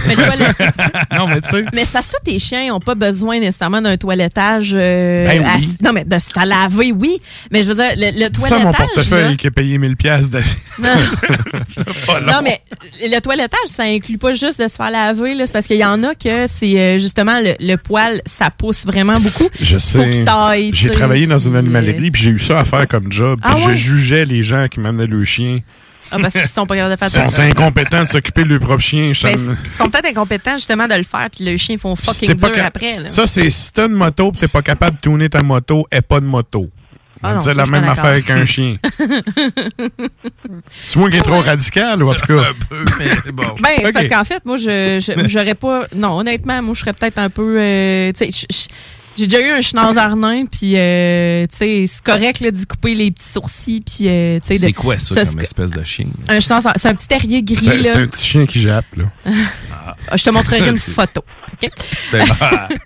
mais non, mais tu sais. Mais c'est parce que tous tes chiens n'ont pas besoin nécessairement d'un toilettage. euh, Ben à-. Non, mais de se faire laver, oui. Mais je veux dire, le, le Ça, toilettage. mon là- portefeuille qui a payé 1000 pièces de... Non. Non, mais le toilettage, ça inclut pas juste de se faire laver. là. C'est parce qu'il y en a que c'est euh, justement le, le poil, ça pousse vraiment beaucoup. Je Faut sais. qu'il taille. J'ai travaillé dans une puis, animalerie, puis j'ai eu ça à faire comme job. Ah puis je jugeais les gens qui m'amenaient le chien. Ah, parce qu'ils sont pas capables de Ils faire sont ça. incompétents de s'occuper de leur propre chien. Ben, me- ils sont peut-être incompétents justement de le faire, puis le chien, ils font fucking dur ca- après. Là. Ça, c'est si t'as une moto pis t'es pas capable de tourner ta moto, et pas de moto. Ah On la même affaire qu'un chien. C'est moi qui est trop radical, ou en tout cas. Ben, c'est Ok. parce qu'en fait, moi, je je- j'aurais pas. Non, honnêtement, moi, je serais peut-être un peu. euh, j'ai déjà eu un schnauzer nain, puis euh, tu sais, c'est correct là, d'y couper les petits sourcils, puis euh, tu sais. de- C'est quoi ça, comme c'est- espèce de chien? Un schnauzer, c'est un petit terrier gris C'est là. c'est un petit chien qui jappe, là. Ah, Je te montrerai une photo. OK? Ben, bah.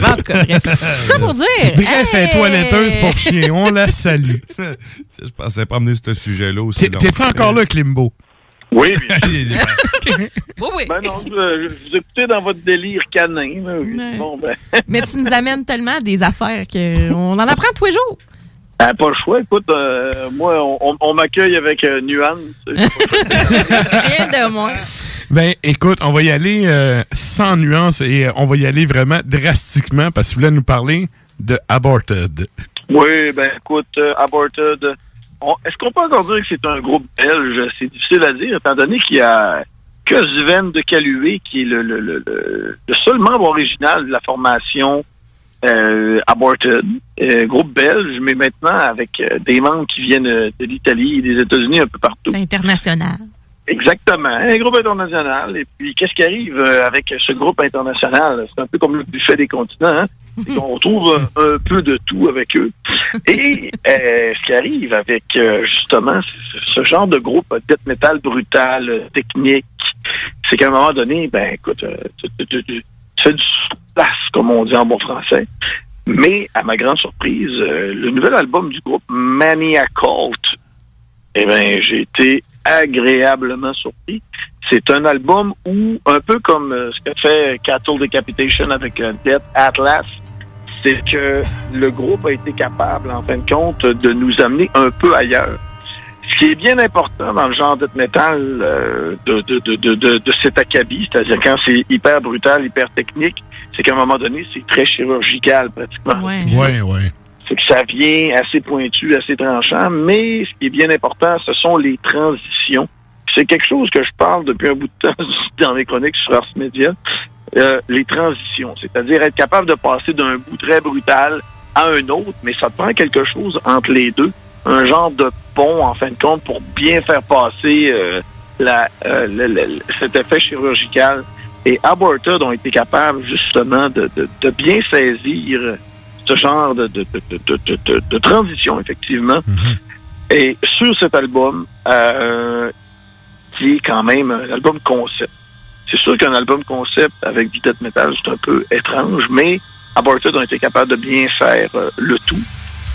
Ben, en tout cas, bref. Ça pour dire. Bref, elle est hey! toiletteuse pour chien. On la salue. Je pensais pas amener ce sujet-là aussi. T'es-tu encore là, Klimbo? Oui, Oui, oui. Ben non, je, je vous écoutez dans votre délire canin. là. Ouais. Bon, ben, Mais tu nous amènes tellement des affaires qu'on en apprend tous les jours. ah, pas le choix. Écoute, euh, moi, on, on- on m'accueille avec euh, nuance. Rien de moins. Ben, écoute, on va y aller euh, sans nuance et euh, on va y aller vraiment drastiquement parce que vous voulez nous parler de Aborted. Oui, ben écoute, euh, Aborted, est-ce qu'on peut encore dire que c'est un groupe belge? C'est difficile à dire, étant donné qu'il y a que Sven de Caluet, qui est le, le, le, le- le seul membre original de la formation euh, Aborted, euh, groupe belge, mais maintenant avec euh, des membres qui viennent de l'Italie et des États-Unis un peu partout. International. Exactement, un groupe international. Et puis, qu'est-ce qui arrive avec ce groupe international? C'est un peu comme le buffet des continents. Hein? C'est qu'on retrouve un, peu de tout avec eux. Et euh, ce qui arrive avec, euh, justement, ce, genre de groupe death metal brutal, technique, c'est qu'à un moment donné, ben, écoute, euh, tu, fais du place, comme on dit en bon français. Mais, à ma grande surprise, le nouvel album du groupe Mania Cult, eh bien, j'ai été agréablement surpris. C'est un album où, un peu comme ce que fait Cattle Decapitation avec Death Atlas, c'est que le groupe a été capable, en fin de compte, de nous amener un peu ailleurs. Ce qui est bien important dans le genre death metal euh, de, de, de, de, de, de cet acabit, c'est-à-dire quand c'est hyper brutal, hyper technique, c'est qu'à un moment donné, c'est très chirurgical pratiquement. Ouais. Ouais, ouais. C'est que ça vient assez pointu, assez tranchant, mais ce qui est bien important, ce sont les transitions. C'est quelque chose que je parle depuis un bout de temps dans mes chroniques sur Ars Media. Euh, les transitions, c'est-à-dire être capable de passer d'un bout très brutal à un autre, mais ça prend quelque chose entre les deux, un genre de pont en fin de compte pour bien faire passer euh, la, euh, le- le- cet effet chirurgical. Et Aborted ont été capables justement de, de, de bien saisir ce genre de, de, de, de, de, de- de transition, effectivement. Et sur cet album, euh, qui est quand même un album concept. C'est sûr qu'un album concept avec du death metal, c'est un peu étrange, mais Aborted ont été capables de bien faire euh, le tout.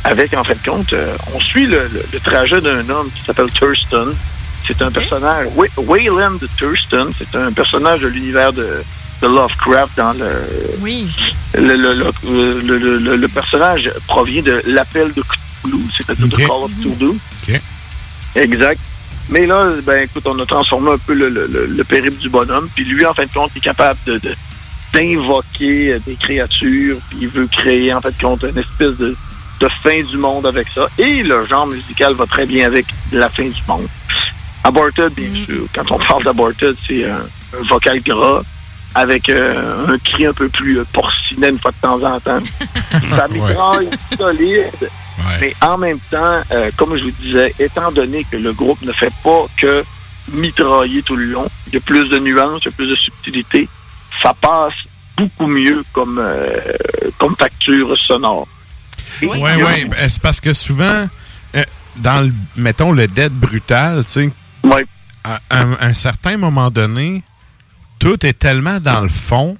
Avec, en fin de compte, euh, on suit le, le- le trajet d'un homme qui s'appelle Thurston. C'est un personnage, Way- Wayland Thurston, c'est un personnage de l'univers de, de Lovecraft dans le, Oui. le, le, le, le- le- le- le personnage provient de l'appel de Cthulhu, c'est-à-dire de Call of Cthulhu. OK. Exact. Mais là, ben écoute, on a transformé un peu le, le, le- le périple du bonhomme. Puis lui, en fin de compte, il est capable de de- d'invoquer euh, des créatures. Puis il veut créer, en fin de compte, une espèce de, de fin du monde avec ça. Et le genre musical va très bien avec la fin du monde. Aborted, bien sûr. Quand on parle d'Aborted, c'est un, un vocal gras avec euh, un cri un peu plus euh, porcinet une fois de temps en temps. Ça mitraille solide. Mais en même temps, euh, comme je vous disais, étant donné que le groupe ne fait pas que mitrailler tout le long, il y a plus de nuances, il y a plus de subtilité, ça passe beaucoup mieux comme, euh, comme facture sonore. Y a- ouais. ben, C'est parce que souvent, euh, dans le, mettons, le dead brutal, tu sais, à un certain moment donné, tout est tellement dans le fond.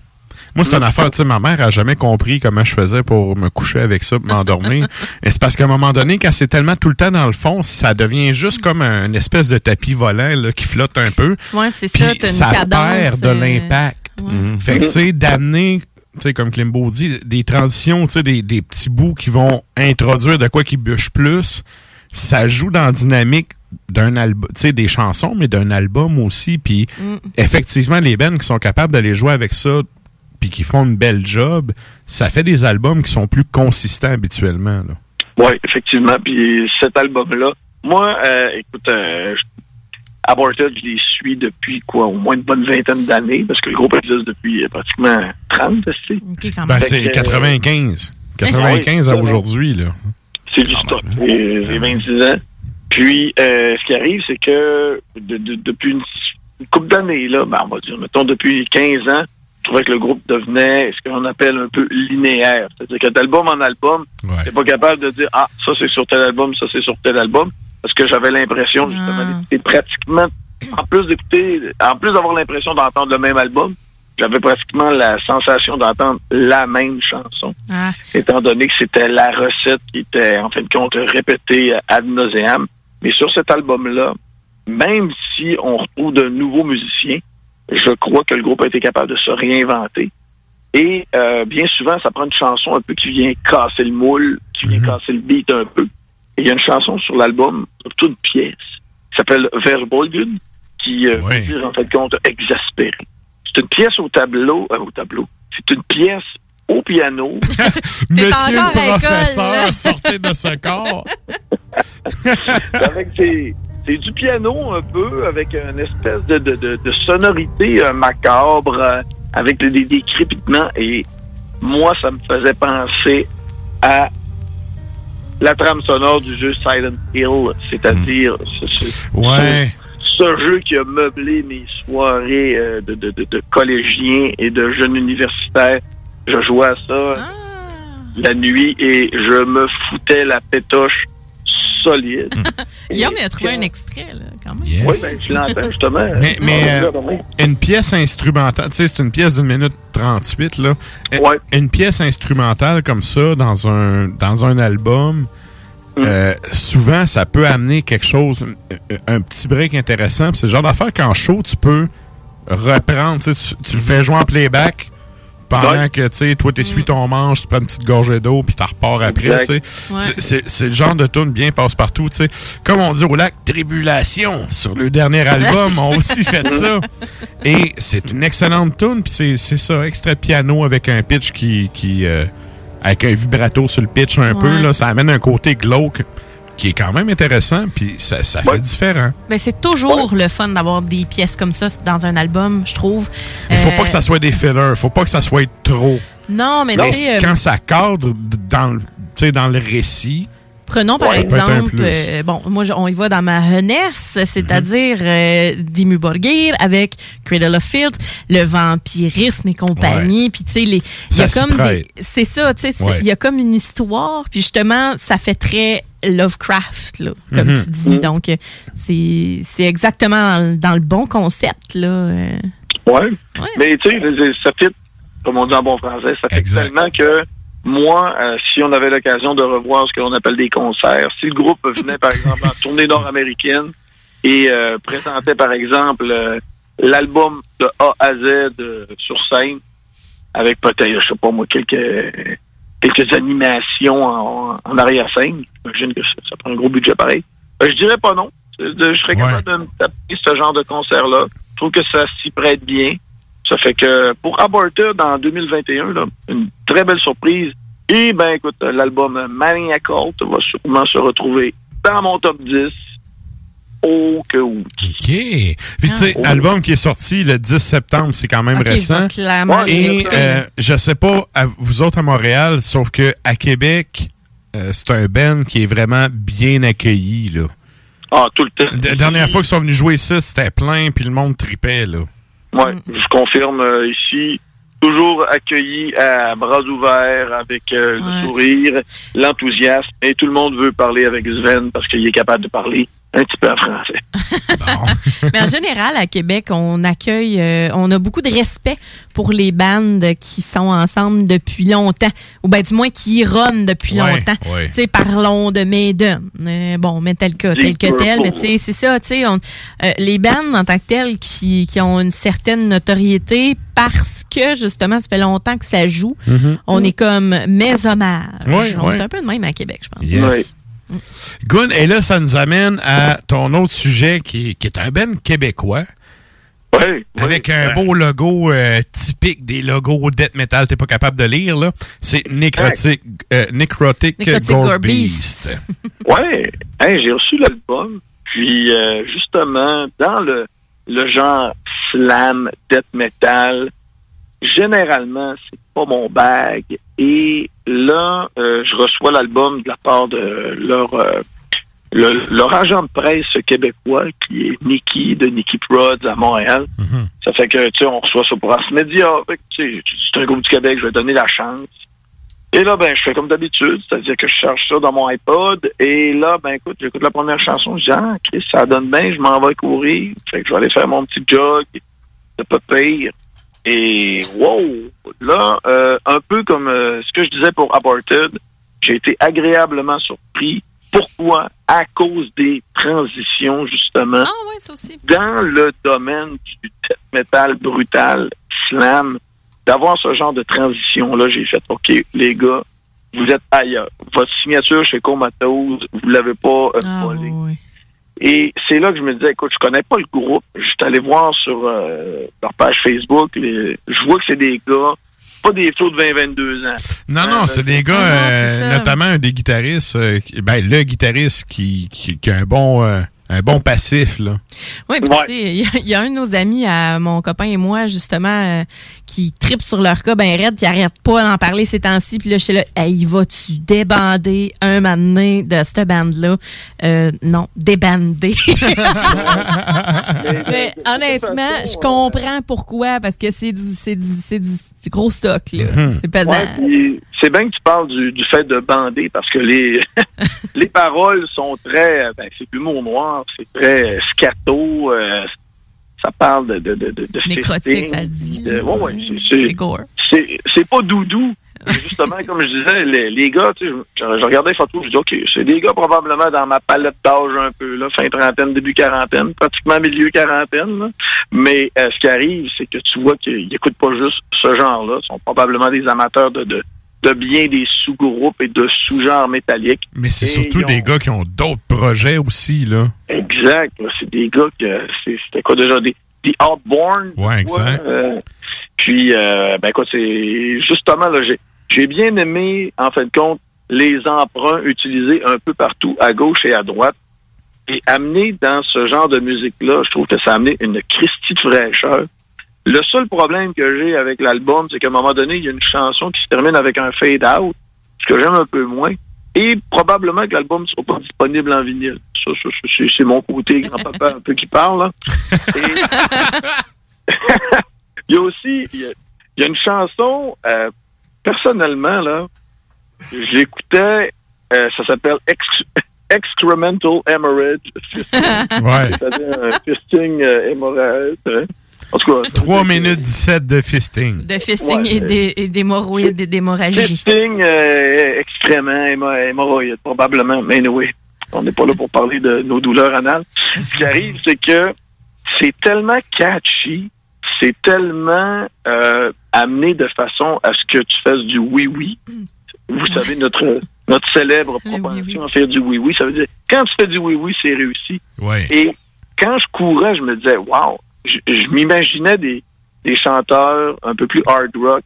Moi, c'est une affaire, tu sais, ma mère a jamais compris comment je faisais pour me coucher avec ça, pour m'endormir. Et c'est parce qu'à un moment donné, quand c'est tellement tout le temps dans le fond, ça devient juste comme un espèce de tapis volant là, qui flotte un peu. Ouais, c'est Puis ça. Une ça cadence. perd de euh, l'impact. ouais. Fait que, tu sais, d'amener, tu sais, comme Klimbo dit, des transitions, tu sais, des, des petits bouts qui vont introduire de quoi qui bûche plus, ça joue dans la dynamique d'un album, tu sais, des chansons, mais d'un album aussi. Puis, Mm. effectivement, les bands qui sont capables d'aller jouer avec ça, puis qui font une belle job, ça fait des albums qui sont plus consistants habituellement. Là. Oui, effectivement. Puis cet album-là, moi, euh, écoute, euh, je- Aborted, je les suis depuis quoi, au moins une bonne vingtaine d'années, parce que le groupe existe depuis euh, pratiquement 30, tu sais. OK, quand Ben, c'est Fait que, 95. 95 à aujourd'hui, là. C'est du stock. C'est c'est 26 ans. Puis, euh, ce qui arrive, c'est que de- de- depuis une, une couple d'années, là, ben, on va dire, mettons, depuis 15 ans, je trouvais que le groupe devenait ce qu'on appelle un peu linéaire. C'est-à-dire que d'album en album, t'es pas capable de dire, ah, ça c'est sur tel album, ça c'est sur tel album, parce que j'avais l'impression, justement, d'écouter pratiquement, en plus d'écouter, en plus d'avoir l'impression d'entendre le même album, j'avais pratiquement la sensation d'entendre la même chanson Ah. étant donné que c'était la recette qui était, en fin de compte, répétée ad nauseam. Mais sur cet album-là, même si on retrouve de nouveaux musiciens, je crois que le groupe a été capable de se réinventer. Et euh, bien souvent, ça prend une chanson un peu qui vient casser le moule, qui vient casser le beat un peu. Et il y a une chanson sur l'album, toute une pièce, qui s'appelle Verbolgen, qui euh, veut dire, en fin de compte, exaspéré. C'est une pièce au tableau, euh, au tableau. C'est une pièce au piano. Monsieur le professeur, sortez de ce corps. avec c'est c'est du piano un peu avec une espèce de, de, de, de sonorité euh, macabre euh, avec des, des, crépitements. Et moi ça me faisait penser à la trame sonore du jeu Silent Hill c'est-à-dire ce, ce- Ouais. ce, ce jeu qui a meublé mes soirées euh, de, de, de, de collégiens et de jeunes universitaires. Je jouais à ça la nuit et je me foutais la pétoche solide Guillaume, il a trouvé un extrait, là, quand même. Yes. oui, ben, tu l'entends, justement. Mais, mais euh, une pièce instrumentale, tu sais, c'est une pièce d'une minute 38, là. Euh, Une pièce instrumentale comme ça dans un, dans un album, Mm. euh, souvent, ça peut amener quelque chose, un, un petit break intéressant. C'est le genre d'affaire qu'en show, tu peux reprendre. Tu- tu le fais jouer en playback, pendant que, tu sais, toi, t'essuies ton manche, tu prends une petite gorgée d'eau, puis t'en repars après, tu sais. Ouais. C'est- C'est c'est le genre de tune bien passe-partout, tu sais. Comme on dit au lac Tribulation, sur le dernier album, on a aussi fait ça. Et c'est une excellente tune, puis c'est- c'est ça, extrait de piano avec un pitch qui... qui euh, avec un vibrato sur le pitch un peu, Ouais. là, ça amène un côté glauque qui est quand même intéressant, puis ça, ça fait différent. Ben, c'est toujours le fun d'avoir des pièces comme ça dans un album, je trouve. Il faut Euh, pas que ça soit des fillers, faut pas que ça soit trop. Non, mais Mais tu sais, euh, quand ça cadre dans, le- tu sais, dans le récit, Prenons par exemple, euh, bon, moi on y va dans ma jeunesse, c'est-à-dire euh, Dimmu Borgir avec Cradle of Filth, le vampirisme et compagnie, puis tu sais les il y a comme c'est ça, tu sais, il Ouais. y a comme une histoire, puis justement ça fait très Lovecraft là, comme Mhm. tu dis. Donc euh, c'est c'est exactement dans, le- dans le bon concept là. euh. Ouais. Mais tu sais, ça fit, comme on dit en bon français, ça fait tellement que moi, euh, si on avait l'occasion de revoir ce qu'on appelle des concerts, si le groupe venait par exemple en tournée nord-américaine et euh, présentait par exemple euh, l'album de A à Z sur scène, avec peut-être, je sais pas moi, quelques quelques animations en, en arrière-scène, j'imagine que ça, ça prend un gros budget pareil. Je dirais pas non. Je serais capable de me taper ce genre de concert-là. Je trouve que ça s'y prête bien. Ça fait que pour Aborted en 2021, là, une très belle surprise. Et ben écoute, l'album Maniac Cult va sûrement se retrouver dans mon top 10. Oh que oui. OK. Puis tu sais, Ah. album qui est sorti le 10 septembre, c'est quand même récent. Et euh, je sais pas, à vous autres à Montréal, sauf que à Québec, euh, c'est un band qui est vraiment bien accueilli, là. Ah, tout le temps. La dernière fois qu'ils sont venus jouer ça, c'était plein, puis le monde tripait, là. Ouais, je confirme euh, ici. Toujours accueilli à bras ouverts, avec euh, le sourire, l'enthousiasme, et tout le monde veut parler avec Sven parce qu'il est capable de parler un petit peu en français. Mais en général, à Québec, on accueille, euh, on a beaucoup de respect pour les bandes qui sont ensemble depuis longtemps, ou bien du moins qui runnent depuis Ouais, longtemps. ouais. Tu sais, parlons de Maiden. Euh, bon, Metallica tel que tel, mais tu sais, c'est ça, tu sais, euh, les bandes en tant que telles qui, qui ont une certaine notoriété parce que justement, ça fait longtemps que ça joue. Mhm. On est comme mes hommages. Ouais, on ouais. est un peu de même à Québec, je pense. Yes. Gun, et là, ça nous amène à ton autre sujet qui, qui est un band québécois. Avec un beau logo euh, typique des logos death metal, t'es pas capable de lire, là. C'est Necrotic, euh, Necrotic, Necrotic Gore Gore Beast. Ouais, Hey, j'ai reçu l'album, puis euh, justement, dans le, le genre slam, death metal, généralement, c'est pas mon bag. Et là, euh, je reçois l'album de la part de leur, euh, le- leur agent de presse québécois, qui est Nicky, de Nicky Prods à Montréal. Ça fait que, tu sais, on reçoit ça pour Ars Media. C'est un groupe du Québec, je vais donner la chance. Et là, ben, je fais comme d'habitude, c'est-à-dire que je cherche ça dans mon iPod. Et là, ben, écoute, j'écoute la première chanson, je dis, ah, Chris, ça donne bien, je m'en vais courir. Fait que je vais aller faire mon petit jog. C'est pas pire. Et, wow! Là, euh, un peu comme euh, ce que je disais pour Aborted, j'ai été agréablement surpris. Pourquoi? À cause des transitions, justement. Dans le domaine du death metal brutal, slam, d'avoir ce genre de transition-là, j'ai fait, OK, les gars, vous êtes ailleurs. Votre signature chez Comatose, vous l'avez pas euh, volée. Et c'est là que je me disais, écoute, je connais pas le groupe. Je suis allé voir sur euh, leur page Facebook. les- je vois que c'est des gars, pas des flots de 20-22 ans. Non, non, c'est des gars, euh, notamment un des guitaristes, euh, ben, le guitariste qui, qui, qui a un bon, euh, un bon passif, là. Oui, puis tu sais, il y, a- il y a un de nos amis, à mon copain et moi, justement, euh, qui tripe sur leur cas ben raide, puis arrête pas d'en parler ces temps-ci. Puis là, je suis là, hey, vas-tu débander un donné de cette bande-là? Euh, non, débander. Mais honnêtement, je comprends pourquoi, parce que c'est du, c'est du, c'est du, du gros stock, là. Mhm. C'est pesant. Ouais, c'est bien que tu parles du, du fait de bander parce que les les paroles sont très ben, c'est l'humour noir, c'est très scato, euh, ça parle de de de, de, de Nécrotique, ça dit. de- ouais, ouais, c'est- c'est c'est c'est pas doudou, justement, comme je disais, les, les gars, tu sais, je, je regardais les photos, je dis, OK, c'est des gars probablement dans ma palette d'âge un peu, là, fin trentaine, début quarantaine, pratiquement milieu quarantaine. là. Mais euh, ce qui arrive, c'est que tu vois qu'ils n'écoutent pas juste ce genre-là. Ils sont probablement des amateurs de, de, de bien des sous-groupes et de sous-genres métalliques. Mais c'est surtout des gars qui ont d'autres projets aussi, là. Exact. C'est des gars que c'était quoi déjà des The Outborn. Ouais, exact. euh, puis euh, ben quoi, c'est justement là, j'ai j'ai bien aimé en fin de compte les emprunts utilisés un peu partout à gauche et à droite. Et amené dans ce genre de musique-là, je trouve que ça a amené une Christie de fraîcheur. Le seul problème que j'ai avec l'album, c'est qu'à un moment donné, il y a une chanson qui se termine avec un fade-out, ce que j'aime un peu moins. Et probablement que l'album ne sera pas disponible en vinyle. Ça, ça, ça, c'est, mon côté grand-papa un peu qui parle. Et- il y a aussi il y a, il y a une chanson, euh, personnellement, là, je l'écoutais, euh, ça s'appelle Ex- Excremental Hemorrhage. Ouais. C'est-à-dire un fisting euh, hémorragique. hein. En tout cas, 3 minutes 17 de fisting. De fisting Ouais. et des- et d'hémorroïdes et d'hémorragie. Fisting, euh, hémo- hémorroïde, probablement. Mais anyway, on n'est pas là pour parler de nos douleurs anales. Ce qui arrive, c'est que c'est tellement catchy, c'est tellement euh, amené de façon à ce que tu fasses du oui-oui. Vous savez, notre notre célèbre propension à faire du oui-oui, ça veut dire, quand tu fais du oui-oui, c'est réussi. Ouais. Et quand je courais, je me disais, wow, je, je m'imaginais des, des chanteurs un peu plus hard rock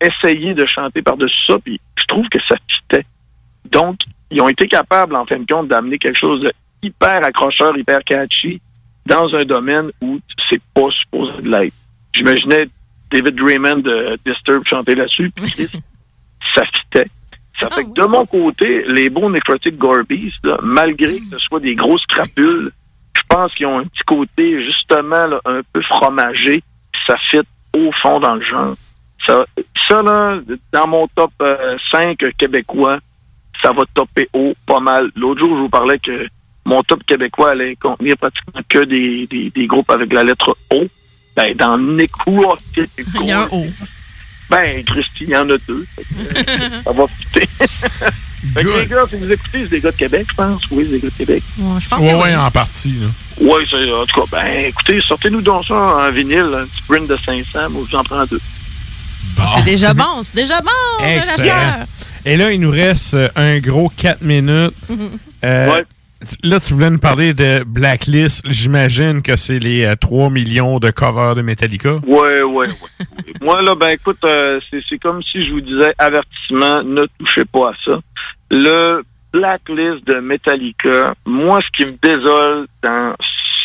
essayer de chanter par-dessus ça, puis je trouve que ça fitait. Donc, ils ont été capables, en fin de compte, d'amener quelque chose de hyper accrocheur, hyper catchy, dans un domaine où c'est pas supposé de l'être. J'imaginais David Draymond de Disturb chanter là-dessus, puis ça fitait. Ça fait que de mon côté, les beaux Necrotic Gorbies, malgré que ce soit des grosses crapules, pense qu'ils ont un petit côté justement là, un peu fromagé. Ça fit au fond dans le genre. Ça, ça là, dans mon top euh, 5 québécois, ça va topper haut pas mal. L'autre jour, je vous parlais que mon top québécois allait contenir pratiquement que des, des, des groupes avec la lettre O. Ben, dans Necrotic Il y a un O. ben, Christy, il y en a deux. Que, euh, ça va fitter. fait que les gars, si vous écoutez, c'est des gars de Québec, je pense. Oui, c'est des gars de Québec. Ouais, je pense Ouais, que ouais, oui. en partie, là. Oui, c'est, en tout cas, ben, écoutez, sortez-nous donc ça en vinyle, un petit print de 500, moi, j'en prends deux. C'est déjà bon, c'est déjà bon, Excellent. chair. Et là, il nous reste euh, un gros 4 minutes. Euh, Là, tu voulais nous parler de Blacklist. J'imagine que c'est les euh, 3 millions de covers de Metallica. Ouais, ouais, ouais. Moi, là, ben, écoute, euh, c'est, c'est comme si je vous disais, avertissement, ne touchez pas à ça. Le blacklist de Metallica, moi, ce qui me désole dans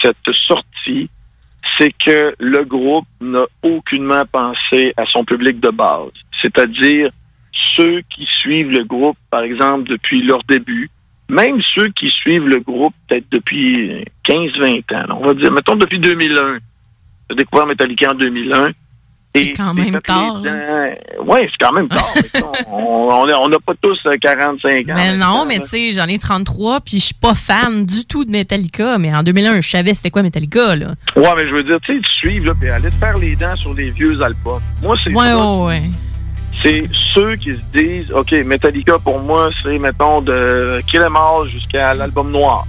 cette sortie, c'est que le groupe n'a aucunement pensé à son public de base. C'est-à-dire ceux qui suivent le groupe, par exemple, depuis leur début, même ceux qui suivent le groupe peut-être depuis 15-20 ans, on va dire, mettons depuis 2001. J'ai découvert Metallica en 2001. C'est quand même tard. Oui, c'est quand même tard. on on- on n'a pas tous euh, 45 ans. Mais non, mais tu sais, j'en ai 33, puis je suis pas fan du tout de Metallica, mais en 2001, je savais c'était quoi Metallica, là. Ouais, mais je veux dire, tu sais, tu suives, là, puis aller te faire les dents sur les vieux albums. Moi, c'est Ouais, ça. ouais, ouais. C'est ceux qui se disent, OK, Metallica, pour moi, c'est, mettons, de Kill 'Em All jusqu'à l'album noir.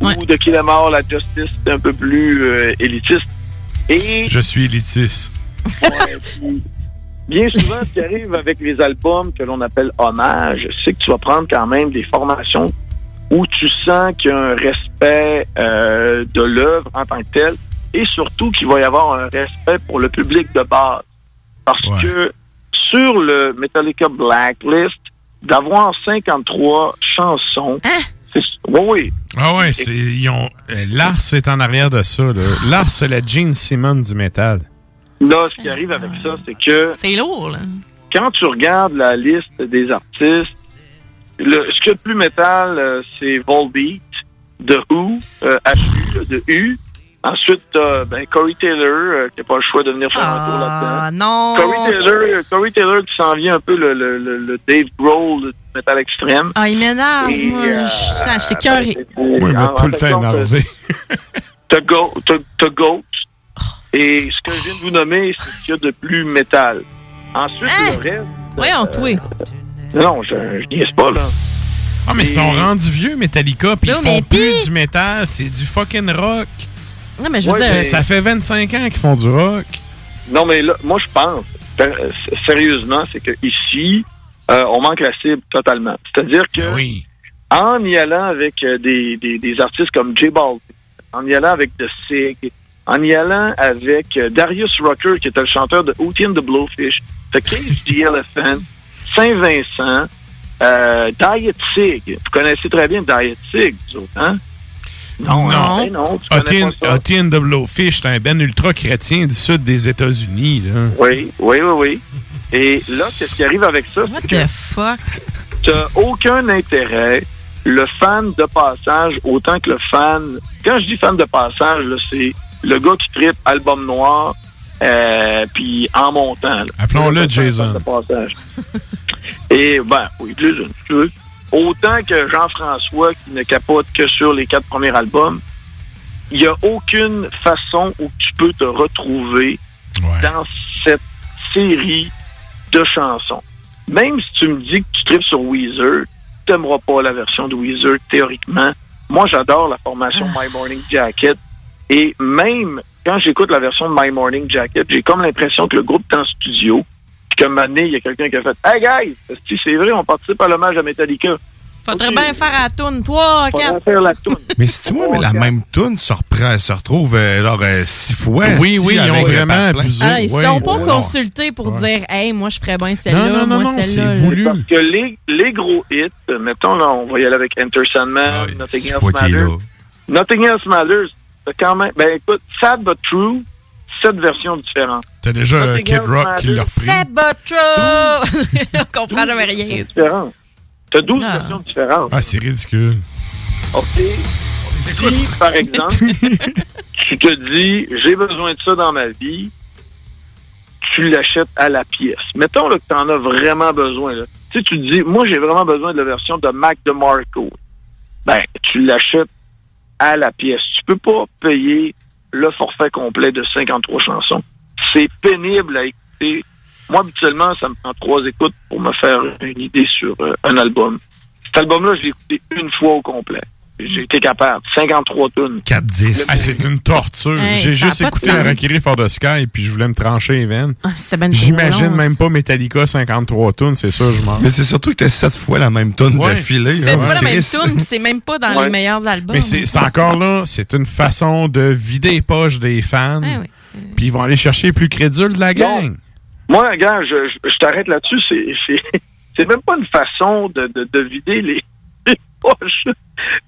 Ou de Kill 'Em All à Justice, c'est un peu plus euh, élitiste. Et Je suis élitiste. bien souvent, ce qui arrive avec les albums que l'on appelle hommage, c'est que tu vas prendre quand même des formations où tu sens qu'il y a un respect euh, de l'œuvre en tant que telle et surtout qu'il va y avoir un respect pour le public de base. Parce que sur le Metallica Blacklist, d'avoir 53 chansons, c'est- oui, oui, Ah ouais, c'est, ils ont, euh, Lars est en arrière de ça. Là. Lars, c'est la Gene Simmons du métal. Là, ce qui arrive avec ça, c'est que. C'est lourd, là. Quand tu regardes la liste des artistes, le, ce qu'il y a de plus métal, euh, c'est Volbeat, de Who, euh, HU, de U. Ensuite, t'as, ben, Corey Taylor, euh, qui n'a pas le choix de venir faire un tour là-dedans. Ah, non! Corey Taylor, euh, Corey Taylor qui s'en vient un peu le, le, le, le Dave Grohl du métal extrême. Ah, il m'énerve, moi. euh, Je- J'étais cœuré. Oui, il m'a en- tout le temps énervé. T'as Go- t'as- t'as Goat. Et ce que je viens de vous nommer, c'est ce qu'il y a de plus métal. Ensuite, le reste, Voyons, toi. Non, je, je niaise pas, là. Ah, mais ils sont rendus vieux, Metallica, puis ils mais font plus du métal, c'est du fucking rock. Non, mais je veux Ouais, dire, mais- Ça fait 25 ans qu'ils font du rock. Non, mais là, moi, je pense, euh, sérieusement, c'est que ici, euh, on manque la cible totalement. C'est-à-dire que en y allant avec euh, des, des, des artistes comme J Balvin, en y allant avec The Sig, en y allant avec euh, Darius Rucker, qui était le chanteur de Hootie and the Blowfish, The Cage the Elephant, Saint-Vincent, euh, Diet Sig. Vous connaissez très bien Diet Sig, vous autres, hein? Non, hein? Ben non, the Blowfish, c'est un ben ultra-chrétien du sud des États-Unis. là. Oui, oui, oui, oui. Et là, qu'est-ce qui arrive avec ça? what c'est que the fuck? t'as aucun intérêt. Le fan de passage, autant que le fan. Quand je dis fan de passage, là, c'est le gars qui tripe album noir, euh, puis en montant. Appelons-le Jason. de passage. Et ben, oui, Jason. tu veux. Autant que Jean-François qui ne capote que sur les quatre premiers albums, il n'y a aucune façon où tu peux te retrouver dans cette série de chansons. Même si tu me dis que tu tripes sur Weezer, tu n'aimeras pas la version de Weezer théoriquement. Moi, j'adore la formation My Morning Jacket. Et même quand j'écoute la version de My Morning Jacket, j'ai comme l'impression que le groupe est en studio. Puis qu'à un moment donné, il y a quelqu'un qui a fait Hey guys, c'est vrai, on participe à l'hommage à Metallica? Faudrait bien faire la toune. 3, 4. faire la toune. Mais si tu vois, mais la même toune se reprend, se retrouve euh, alors, euh, six fois. Oui, oui, ils ont euh, vraiment abusé. Ah, ils Ouais, sont pas ouais. consultés pour dire, hey, moi, je ferais bien celle-là, Non, non, non, moi, non, c'est voulu. Parce que les, les gros hits, euh, mettons, là, on va y aller avec Enter Sandman, Nothing six Else fois qu'il est Matters. Nothing Else Matters, c'est quand même. Ben écoute, Sad But True, sept versions différentes. T'as déjà euh, Kid Rock qui l'a repris. C'est! On comprend jamais rien. T'as 12 Ah. versions différentes. Ah, c'est ridicule. OK? Si, par exemple, tu te dis, j'ai besoin de ça dans ma vie, tu l'achètes à la pièce. Mettons là, que tu en as vraiment besoin. Là. Tu sais, tu te dis, moi, j'ai vraiment besoin de la version de Mac DeMarco. Ben, tu l'achètes à la pièce. Tu peux pas payer le forfait complet de 53 chansons. C'est pénible à écouter. Moi, habituellement, ça me prend trois écoutes pour me faire une idée sur euh, un album. Cet album-là, je l'ai écouté une fois au complet. J'ai été capable. 53 tonnes. 4-10. Ah, c'est une torture. Hey, J'ai juste écouté sens. Harakiri for the Sky puis je voulais me trancher les veines. Ah, ben J'imagine même pas Metallica 53 tonnes, c'est ça, je m'en. Mais c'est surtout que t'as sept fois la même toune Ouais. d'affilée. C'est hein, pas la même tune, c'est même pas dans Ouais. les meilleurs albums. Mais c'est encore là, c'est une façon de vider les poches des fans. Ah oui. Puis ils vont aller chercher les plus crédules de la gang. Moi, gars, je, je, je t'arrête là-dessus. C'est, c'est, c'est même pas une façon de, de, de vider les,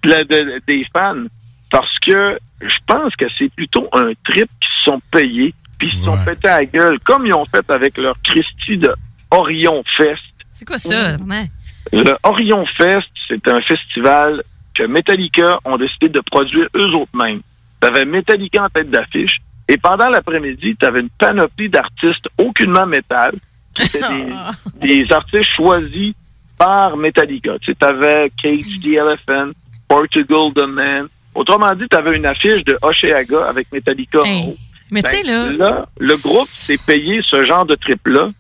de de- des fans. Parce que je pense que c'est plutôt un trip qui se sont payés, puis ils se sont pétés à la gueule, comme ils ont fait avec leur Christie de Orion Fest. C'est quoi ça? vraiment? Le Orion Fest, c'est un festival que Metallica ont décidé de produire eux autres mêmes. T'avais Metallica en tête d'affiche, et pendant l'après-midi, t'avais une panoplie d'artistes aucunement métal, qui étaient des, des artistes choisis par Metallica. Tu sais, t'avais Cage the Elephant, Portugal the Man. Autrement dit, t'avais une affiche de Oceaga avec Metallica en haut. Mais tu sais, Ben, là, le groupe s'est payé ce genre de trip-là.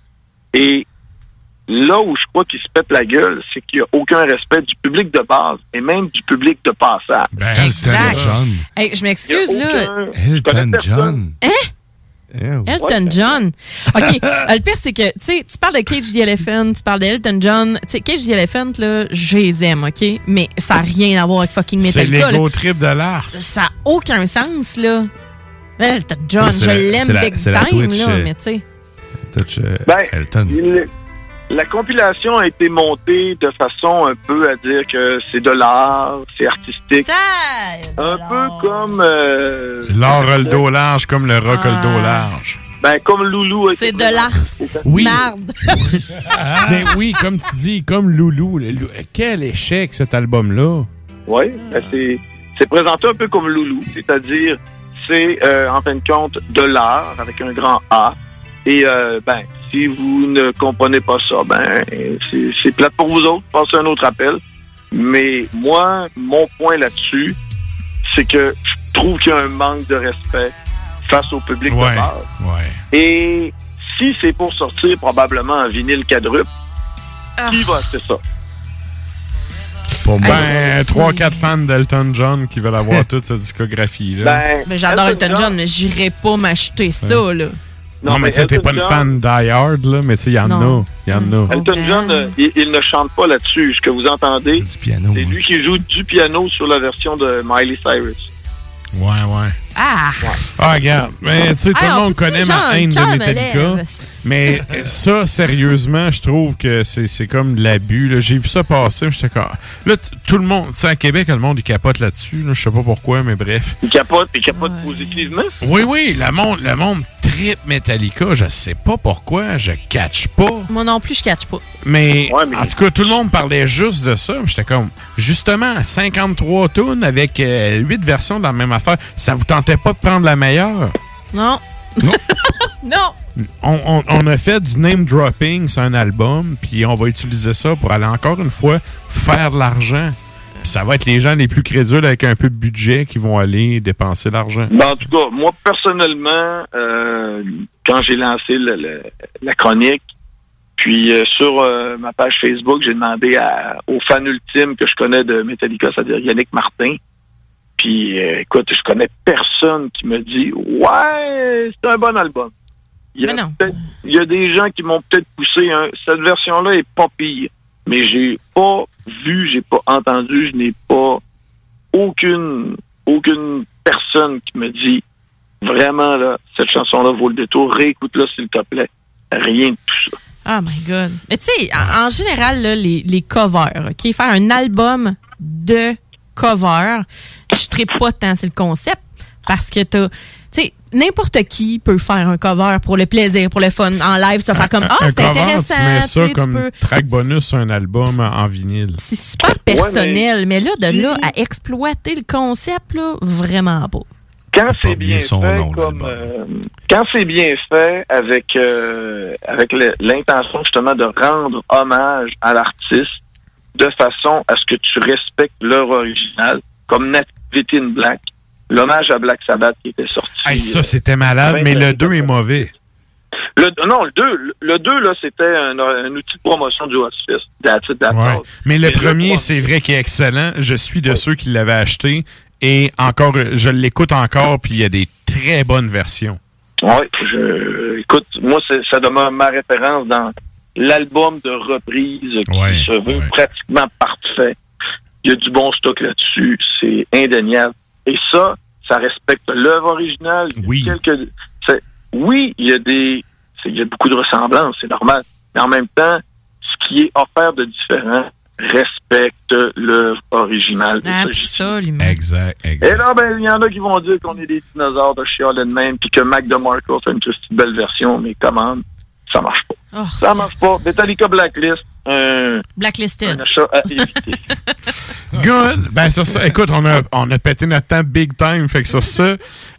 Et là où je crois qu'il se pète la gueule, c'est qu'il n'y a aucun respect du public de base et même du public de passage. Ben, Exact. Elton John. hey, je m'excuse, là. personne. John. Hein? Elton John. OK. euh, le pire, c'est que, tu sais, tu parles de Cage the Elephant, tu parles d'Elton John. Tu sais, Cage the Elephant, là, je les aime, OK? Mais ça n'a rien à voir avec fucking C'est Metallica. l'ego là. trip de Lars. Ça n'a aucun sens, là. Elton John, c'est je la- l'aime c'est la- big c'est la time, Twitch, là, euh, mais tu sais. Touch, euh, Ben, Elton. La compilation a été montée de façon un peu à dire que c'est de l'art, c'est artistique. Un peu comme... euh, L'or a le dos large comme le rock a le dos large. ben, comme Loulou. C'est de l'art. Oui. Marde. Mais oui, comme tu dis, comme Loulou. Quel échec cet album-là. Oui, ben, c'est c'est présenté un peu comme Loulou, c'est-à-dire c'est euh, en fin de compte de l'art avec un grand A. Et euh, ben, si vous ne comprenez pas ça, ben c'est plate pour vous autres. Passez un autre appel. Mais moi, mon point là-dessus, c'est que je trouve qu'il y a un manque de respect face au public Ouais, de base. ouais. Et si c'est pour sortir probablement en vinyle quadruple, Ah. qui va acheter ça? Pour ben, 3-4 fans d'Elton John qui veulent avoir toute sa discographie. Là. Ben, Mais j'adore Elton John, mais j'irais pas m'acheter ça, là. Non, non, mais mais tu sais, t'es pas une John- fan die hard, là, mais tu sais, il y en a. Il y en a. Elton John, euh, il, il ne chante pas là-dessus. Ce que vous entendez, c'est lui qui joue du piano sur la version de Miley Cyrus. Ouais, ouais. Ah! Ah, regarde. Mais tu sais, tout le on monde connaît ma haine de Metallica. Mais euh, ça, sérieusement, je trouve que c'est c'est comme de l'abus. là. J'ai vu ça passer, j'étais comme... Là, tout le monde, tu sais, à Québec, le monde, il capote là-dessus. là. Je sais pas pourquoi, mais bref. Il capote, il capote positivement? Oui, oui, le monde, le monde trip Metallica. Je sais pas pourquoi, je catch pas. Moi non plus, je catch pas. Mais, en tout cas, tout le monde parlait juste de ça. J'étais comme, justement, 53 tunes avec 8 versions de la même affaire. Ça vous tentait pas de prendre la meilleure? Non. Non. non! On, on- on a fait du name dropping sur un album, puis on va utiliser ça pour aller encore une fois faire de l'argent. Ça va être les gens les plus crédules avec un peu de budget qui vont aller dépenser l'argent. Ben, en tout cas, moi, personnellement, euh, quand j'ai lancé le- le- la chronique, puis euh, sur euh, ma page Facebook, j'ai demandé à, au fan ultime que je connais de Metallica, c'est-à-dire Yannick Martin. Puis, euh, écoute, je connais personne qui me dit « Ouais, c'est un bon album ». Il y, a il y a des gens qui m'ont peut-être poussé. hein, cette version-là est pas pire, mais j'ai pas vu, j'ai pas entendu, je n'ai pas aucune aucune personne qui me dit vraiment là cette chanson-là vaut le détour. Réécoute-la s'il te plaît. Rien de tout ça. Oh my God. Mais tu sais, en, en général, là, les, les covers, OK? Faire un album de covers, je ne pas tant, c'est le concept. Parce que t'as. Tu sais, n'importe qui peut faire un cover pour le plaisir, pour le fun, en live, se faire comme Ah, un c'est intéressant. tu mets tu ça tu comme peux- track bonus sur un album en vinyle. C'est super personnel, mais... là, de là à exploiter le concept, là, vraiment pas. Quand c'est bien bien son fait, nom, comme, euh, quand c'est bien fait avec euh, avec l'intention justement de rendre hommage à l'artiste de façon à ce que tu respectes l'œuvre originale, comme Nativity in Black, l'hommage à Black Sabbath qui était sorti. Hey, ça, c'était malade, mais le 2 est mauvais. Le, non, le 2, le 2 là, c'était un, un outil de promotion du Ouais. all. Mais le premier, c'est vrai qu'il est excellent. Je suis de ceux qui l'avaient acheté. Et encore, je l'écoute encore, puis il y a des très bonnes versions. Oui, je, écoute, moi, ça demeure ma référence dans l'album de reprise qui Ouais, se veut pratiquement parfait. Il y a du bon stock là-dessus, c'est indéniable. Et ça, ça respecte l'œuvre originale. A quelques- oui, il y a des, il y a beaucoup de ressemblances, c'est normal. Mais en même temps, ce qui est offert de différent respecte l'œuvre originale. Absolument. Exact, et là, ben, il y en a qui vont dire qu'on est des dinosaures de chialer de même, puis que Mac DeMarco fait une petite belle version, mais comment? Ça marche pas. Oh. Ça marche pas. Metallica Blacklist, un, Blacklisted. un achat à éviter. Good. Ben, sur ça, écoute, on a, on a pété notre temps big time. Fait que sur ça,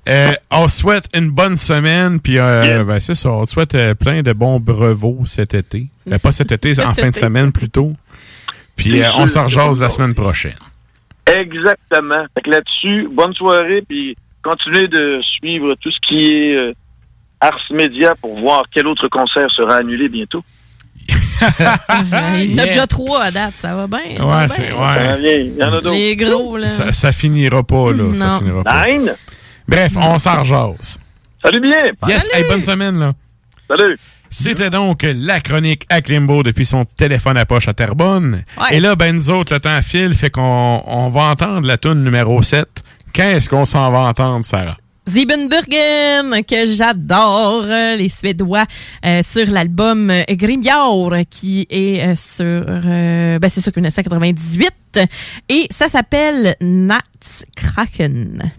euh, on souhaite une bonne semaine. Puis, euh, ben, c'est ça. On souhaite euh, plein de bons brevets cet été. Pas cet été, en fin de semaine plutôt. Puis, euh, on s'en rejase la semaine prochaine. Exactement. Fait que là-dessus, bonne soirée, puis continuez de suivre tout ce qui est euh, Ars Media pour voir quel autre concert sera annulé bientôt. Il y en a déjà trois à date, ça va bien. ça Ouais, c'est. Ça Ouais. Il y en a d'autres. Les gros, là. Ça, ça finira pas, là. Ça Non. finira pas. Nine? Bref, on s'en rejase. Salut bien. Yes, hey, bonne semaine, là. Salut. C'était donc la chronique à Klimbo depuis son téléphone à poche à Terrebonne. Ouais. Et là, ben nous autres, le temps file, fait qu'on on va entendre la tune numéro 7. Qu'est-ce qu'on s'en va entendre, Sarah? Siebenburgen, que j'adore, euh, les Suédois, euh, sur l'album euh, Grimjaur, qui est sur, euh, ben c'est sûr 1998, et ça s'appelle Nats Kraken.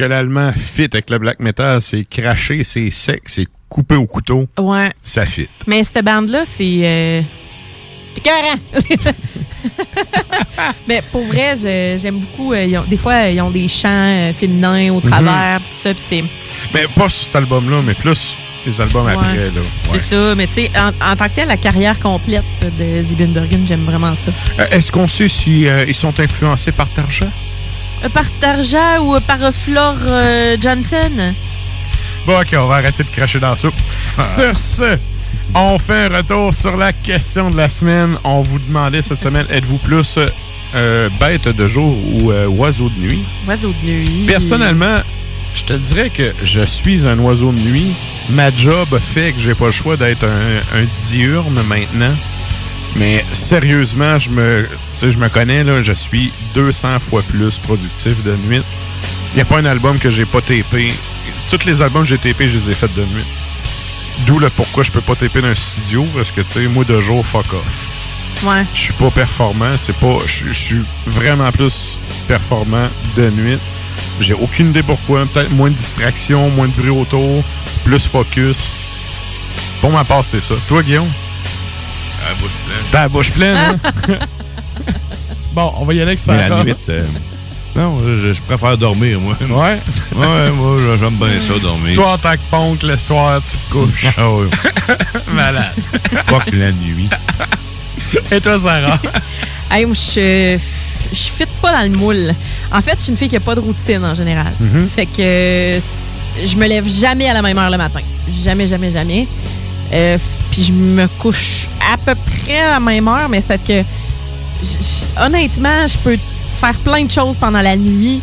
Que l'allemand fit avec le black metal, c'est craché, c'est sec, c'est coupé au couteau. Ouais. Ça fit. Mais cette bande-là, c'est. Euh... C'est écœurant. Mais pour vrai, j'aime beaucoup. euh, ils ont- des fois, ils ont des chants euh, féminins au travers, tout ça. puis c'est. Mais pas sur cet album-là, mais plus les albums Ouais. après. Là. Ouais. C'est ça, mais tu sais, en, en tant que tel, la carrière complète de Zibinbergen, j'aime vraiment ça. Euh, Est-ce qu'on sait si euh, ils sont influencés par Tarja? Par Tarja ou par Flore euh, Johnson? Bon, ok, on va arrêter de cracher dans la soupe. Sur ce, on fait un retour sur la question de la semaine. On vous demandait cette semaine, êtes-vous plus euh, bête de jour ou euh, oiseau de nuit? Oiseau de nuit. Personnellement, je te dirais que je suis un oiseau de nuit. Ma job fait que j'ai pas le choix d'être un, un diurne maintenant. Mais sérieusement, je me, tu sais, je me connais, là, je suis 200 fois plus productif de nuit. Il n'y a pas un album que j'ai pas tapé. Tous les albums que j'ai tapés, je les ai faits de nuit. D'où le pourquoi je peux pas taper dans un studio, parce que, tu sais, moi, de jour, fuck off. Ouais. Je suis pas performant, c'est pas. Je je suis vraiment plus performant de nuit. J'ai aucune idée pourquoi. Peut-être moins de distraction, moins de bruit autour, plus focus. Pour ma part, c'est ça. Toi, Guillaume? La bouche pleine. T'as la bouche pleine, hein? Bon, on va y aller avec ça. Mais la nuit, euh, non, je, je préfère dormir, moi. Ouais? Ouais, moi, j'aime bien ça, dormir. Toi, en tant que poncle, le soir, tu te couches. Ah ouais. Malade. Fuck la nuit. Et toi, Sarah? Hey, moi, je, je fit pas dans le moule. En fait, je suis une fille qui a pas de routine en général. Mhm. Fait que euh, je me lève jamais à la même heure le matin. Jamais, jamais, jamais. Euh, Puis je me couche à peu près à la même heure, mais c'est parce que honnêtement, je peux faire plein de choses pendant la nuit.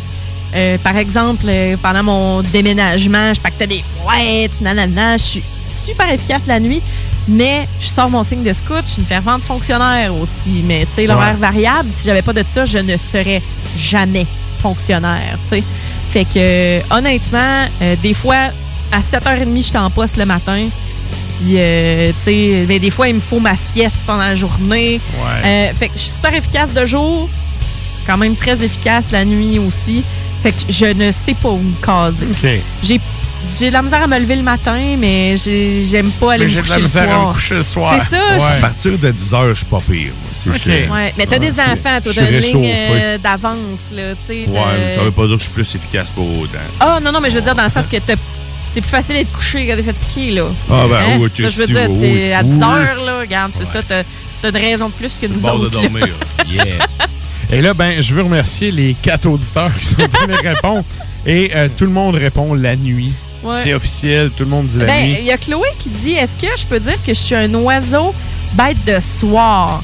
Euh, par exemple, euh, pendant mon déménagement, je pactais des boîtes, nanana. Je suis super efficace la nuit, mais je sors mon signe de scout. Je suis une fervente fonctionnaire aussi. Mais tu sais, l'horaire Ouais. variable, si j'avais pas de ça, je ne serais jamais fonctionnaire, tu sais. Fait que, euh, honnêtement, des fois, à 7h30, je suis en poste le matin. Puis, euh, tu sais, mais des fois, il me faut ma sieste pendant la journée. Ouais. Euh, fait que je suis super efficace de jour, quand même très efficace la nuit aussi. Fait que je ne sais pas où me caser. OK. J'ai j'ai de la misère à me lever le matin, mais j'ai- j'aime pas aller Mais me de coucher le soir. à me coucher le soir. C'est ça. Ouais. je- À partir de 10 heures, je suis pas pire. moi. C'est Ok. que- Ouais, mais t'as des Ouais, enfants, toi, t'as une ligne euh, d'avance, là, tu sais. Ouais, mais ça veut pas dire que je suis plus efficace pour autant. Ah, non, non, mais je veux dire, dans le sens que t'as- c'est plus facile d'être couché quand t'es fatigué, là. Ah, ben, Hein? oui, Ça, je veux dire, oui, t'es à 10 oui. heures, là, regarde, c'est ça, t'as de raison de plus que nous de autres. là. dormir. Yeah. Et là, ben, je veux remercier les quatre auditeurs qui sont venus répondre. Et euh, tout le monde répond la nuit. Ouais. C'est officiel, tout le monde dit la Ben, nuit. il y a Chloé qui dit Est-ce que je peux dire que je suis un oiseau bête de soir?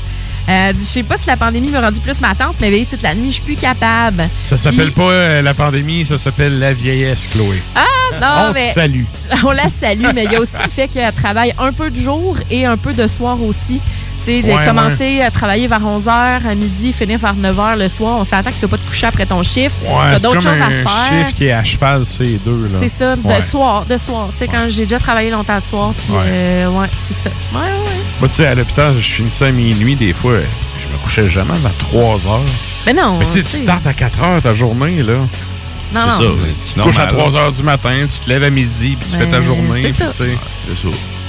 Euh, Je sais pas si la pandémie m'a rendu plus ma tante, mais veiller toute la nuit, je suis plus capable. Ça s'appelle pas euh, la pandémie, ça s'appelle la vieillesse, Chloé. Ah, non, On mais. salue. On la salue, mais il y a aussi le fait qu'elle travaille un peu de jour et un peu de soir aussi. Tu sais, de Ouais, commencer à travailler vers 11h à midi, finir vers 9h le soir, on s'attend que tu vas pas te coucher après ton chiffre. Ouais, T'as c'est d'autres choses à un faire. chiffre qui est à cheval, ces deux. là. C'est ça, de soir, de soir. Tu sais, quand j'ai déjà travaillé longtemps le soir, puis Ouais. euh, ouais, c'est ça. Ouais, ouais. Moi, tu sais, à l'hôpital, je finissais à minuit, des fois, je me couchais jamais à 3 heures. Mais non. Mais tu sais, tu tu startes à 4 heures ta journée, là. Non, C'est non. ça. C'est Tu te couches à normal. 3 heures du matin, tu te lèves à midi, puis tu Ben, fais ta journée. c'est ça.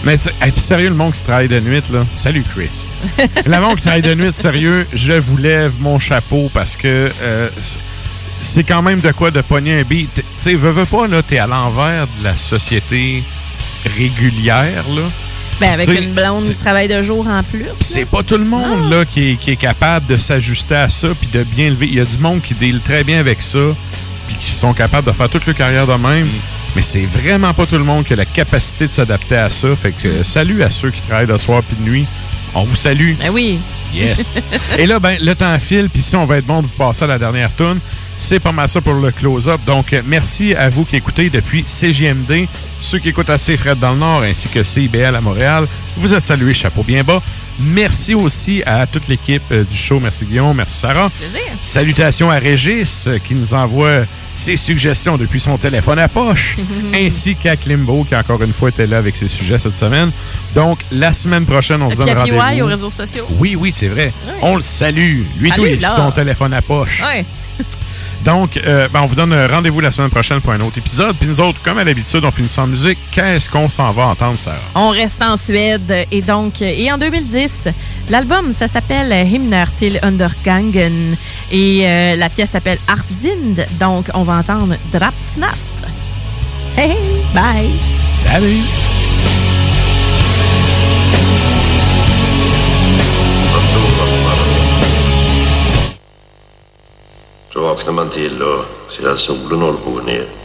Mais tu sais, hey, puis sérieux, le monde qui travaille de nuit, là. Salut, Chris. le monde qui travaille de nuit, sérieux, je vous lève mon chapeau parce que euh, c'est- quand même de quoi de pogner un beat. Tu sais, veux, veux pas, là, t'es à l'envers de la société régulière, là. Ben, avec une blonde qui travaille de jour en plus. c'est pas tout le monde là, qui, est, qui est capable de s'ajuster à ça puis de bien lever. Il y a du monde qui deal très bien avec ça puis qui sont capables de faire toute leur carrière de même. Mais c'est vraiment pas tout le monde qui a la capacité de s'adapter à ça. Fait que euh, salut à ceux qui travaillent de soir puis de nuit. On vous salue. Ben oui. Yes. Et là, ben, le temps file, puis si on va être bon de vous passer à la dernière tune, c'est pas mal ça pour le close-up. Donc, euh, merci à vous qui écoutez depuis CGMD, ceux qui écoutent à Fred dans le Nord, ainsi que CIBL à Montréal. Vous êtes salués, chapeau bien bas. Merci aussi à toute l'équipe euh, du show. Merci Guillaume, merci Sarah. Salutations à Régis qui nous envoie ses suggestions depuis son téléphone à poche, ainsi qu'à Klimbo qui encore une fois était là avec ses sujets cette semaine. Donc, la semaine prochaine, on se donne rendez-vous. aux réseaux sociaux. Oui, oui, c'est vrai. On le salue. Lui, tout, il son téléphone à poche. Ouais. Donc, euh, ben, on vous donne rendez-vous la semaine prochaine pour un autre épisode. Puis nous autres, comme à l'habitude, on finit sans musique. Qu'est-ce qu'on s'en va entendre, Sarah? On reste en Suède et donc, et en 2010, l'album, ça s'appelle Himner till Undergangen et euh, la pièce s'appelle Arfzind. Donc, on va entendre Drap Snap. Hey, hey, bye! Salut! Så vaknar man till och ser att solen håller på att gå ner.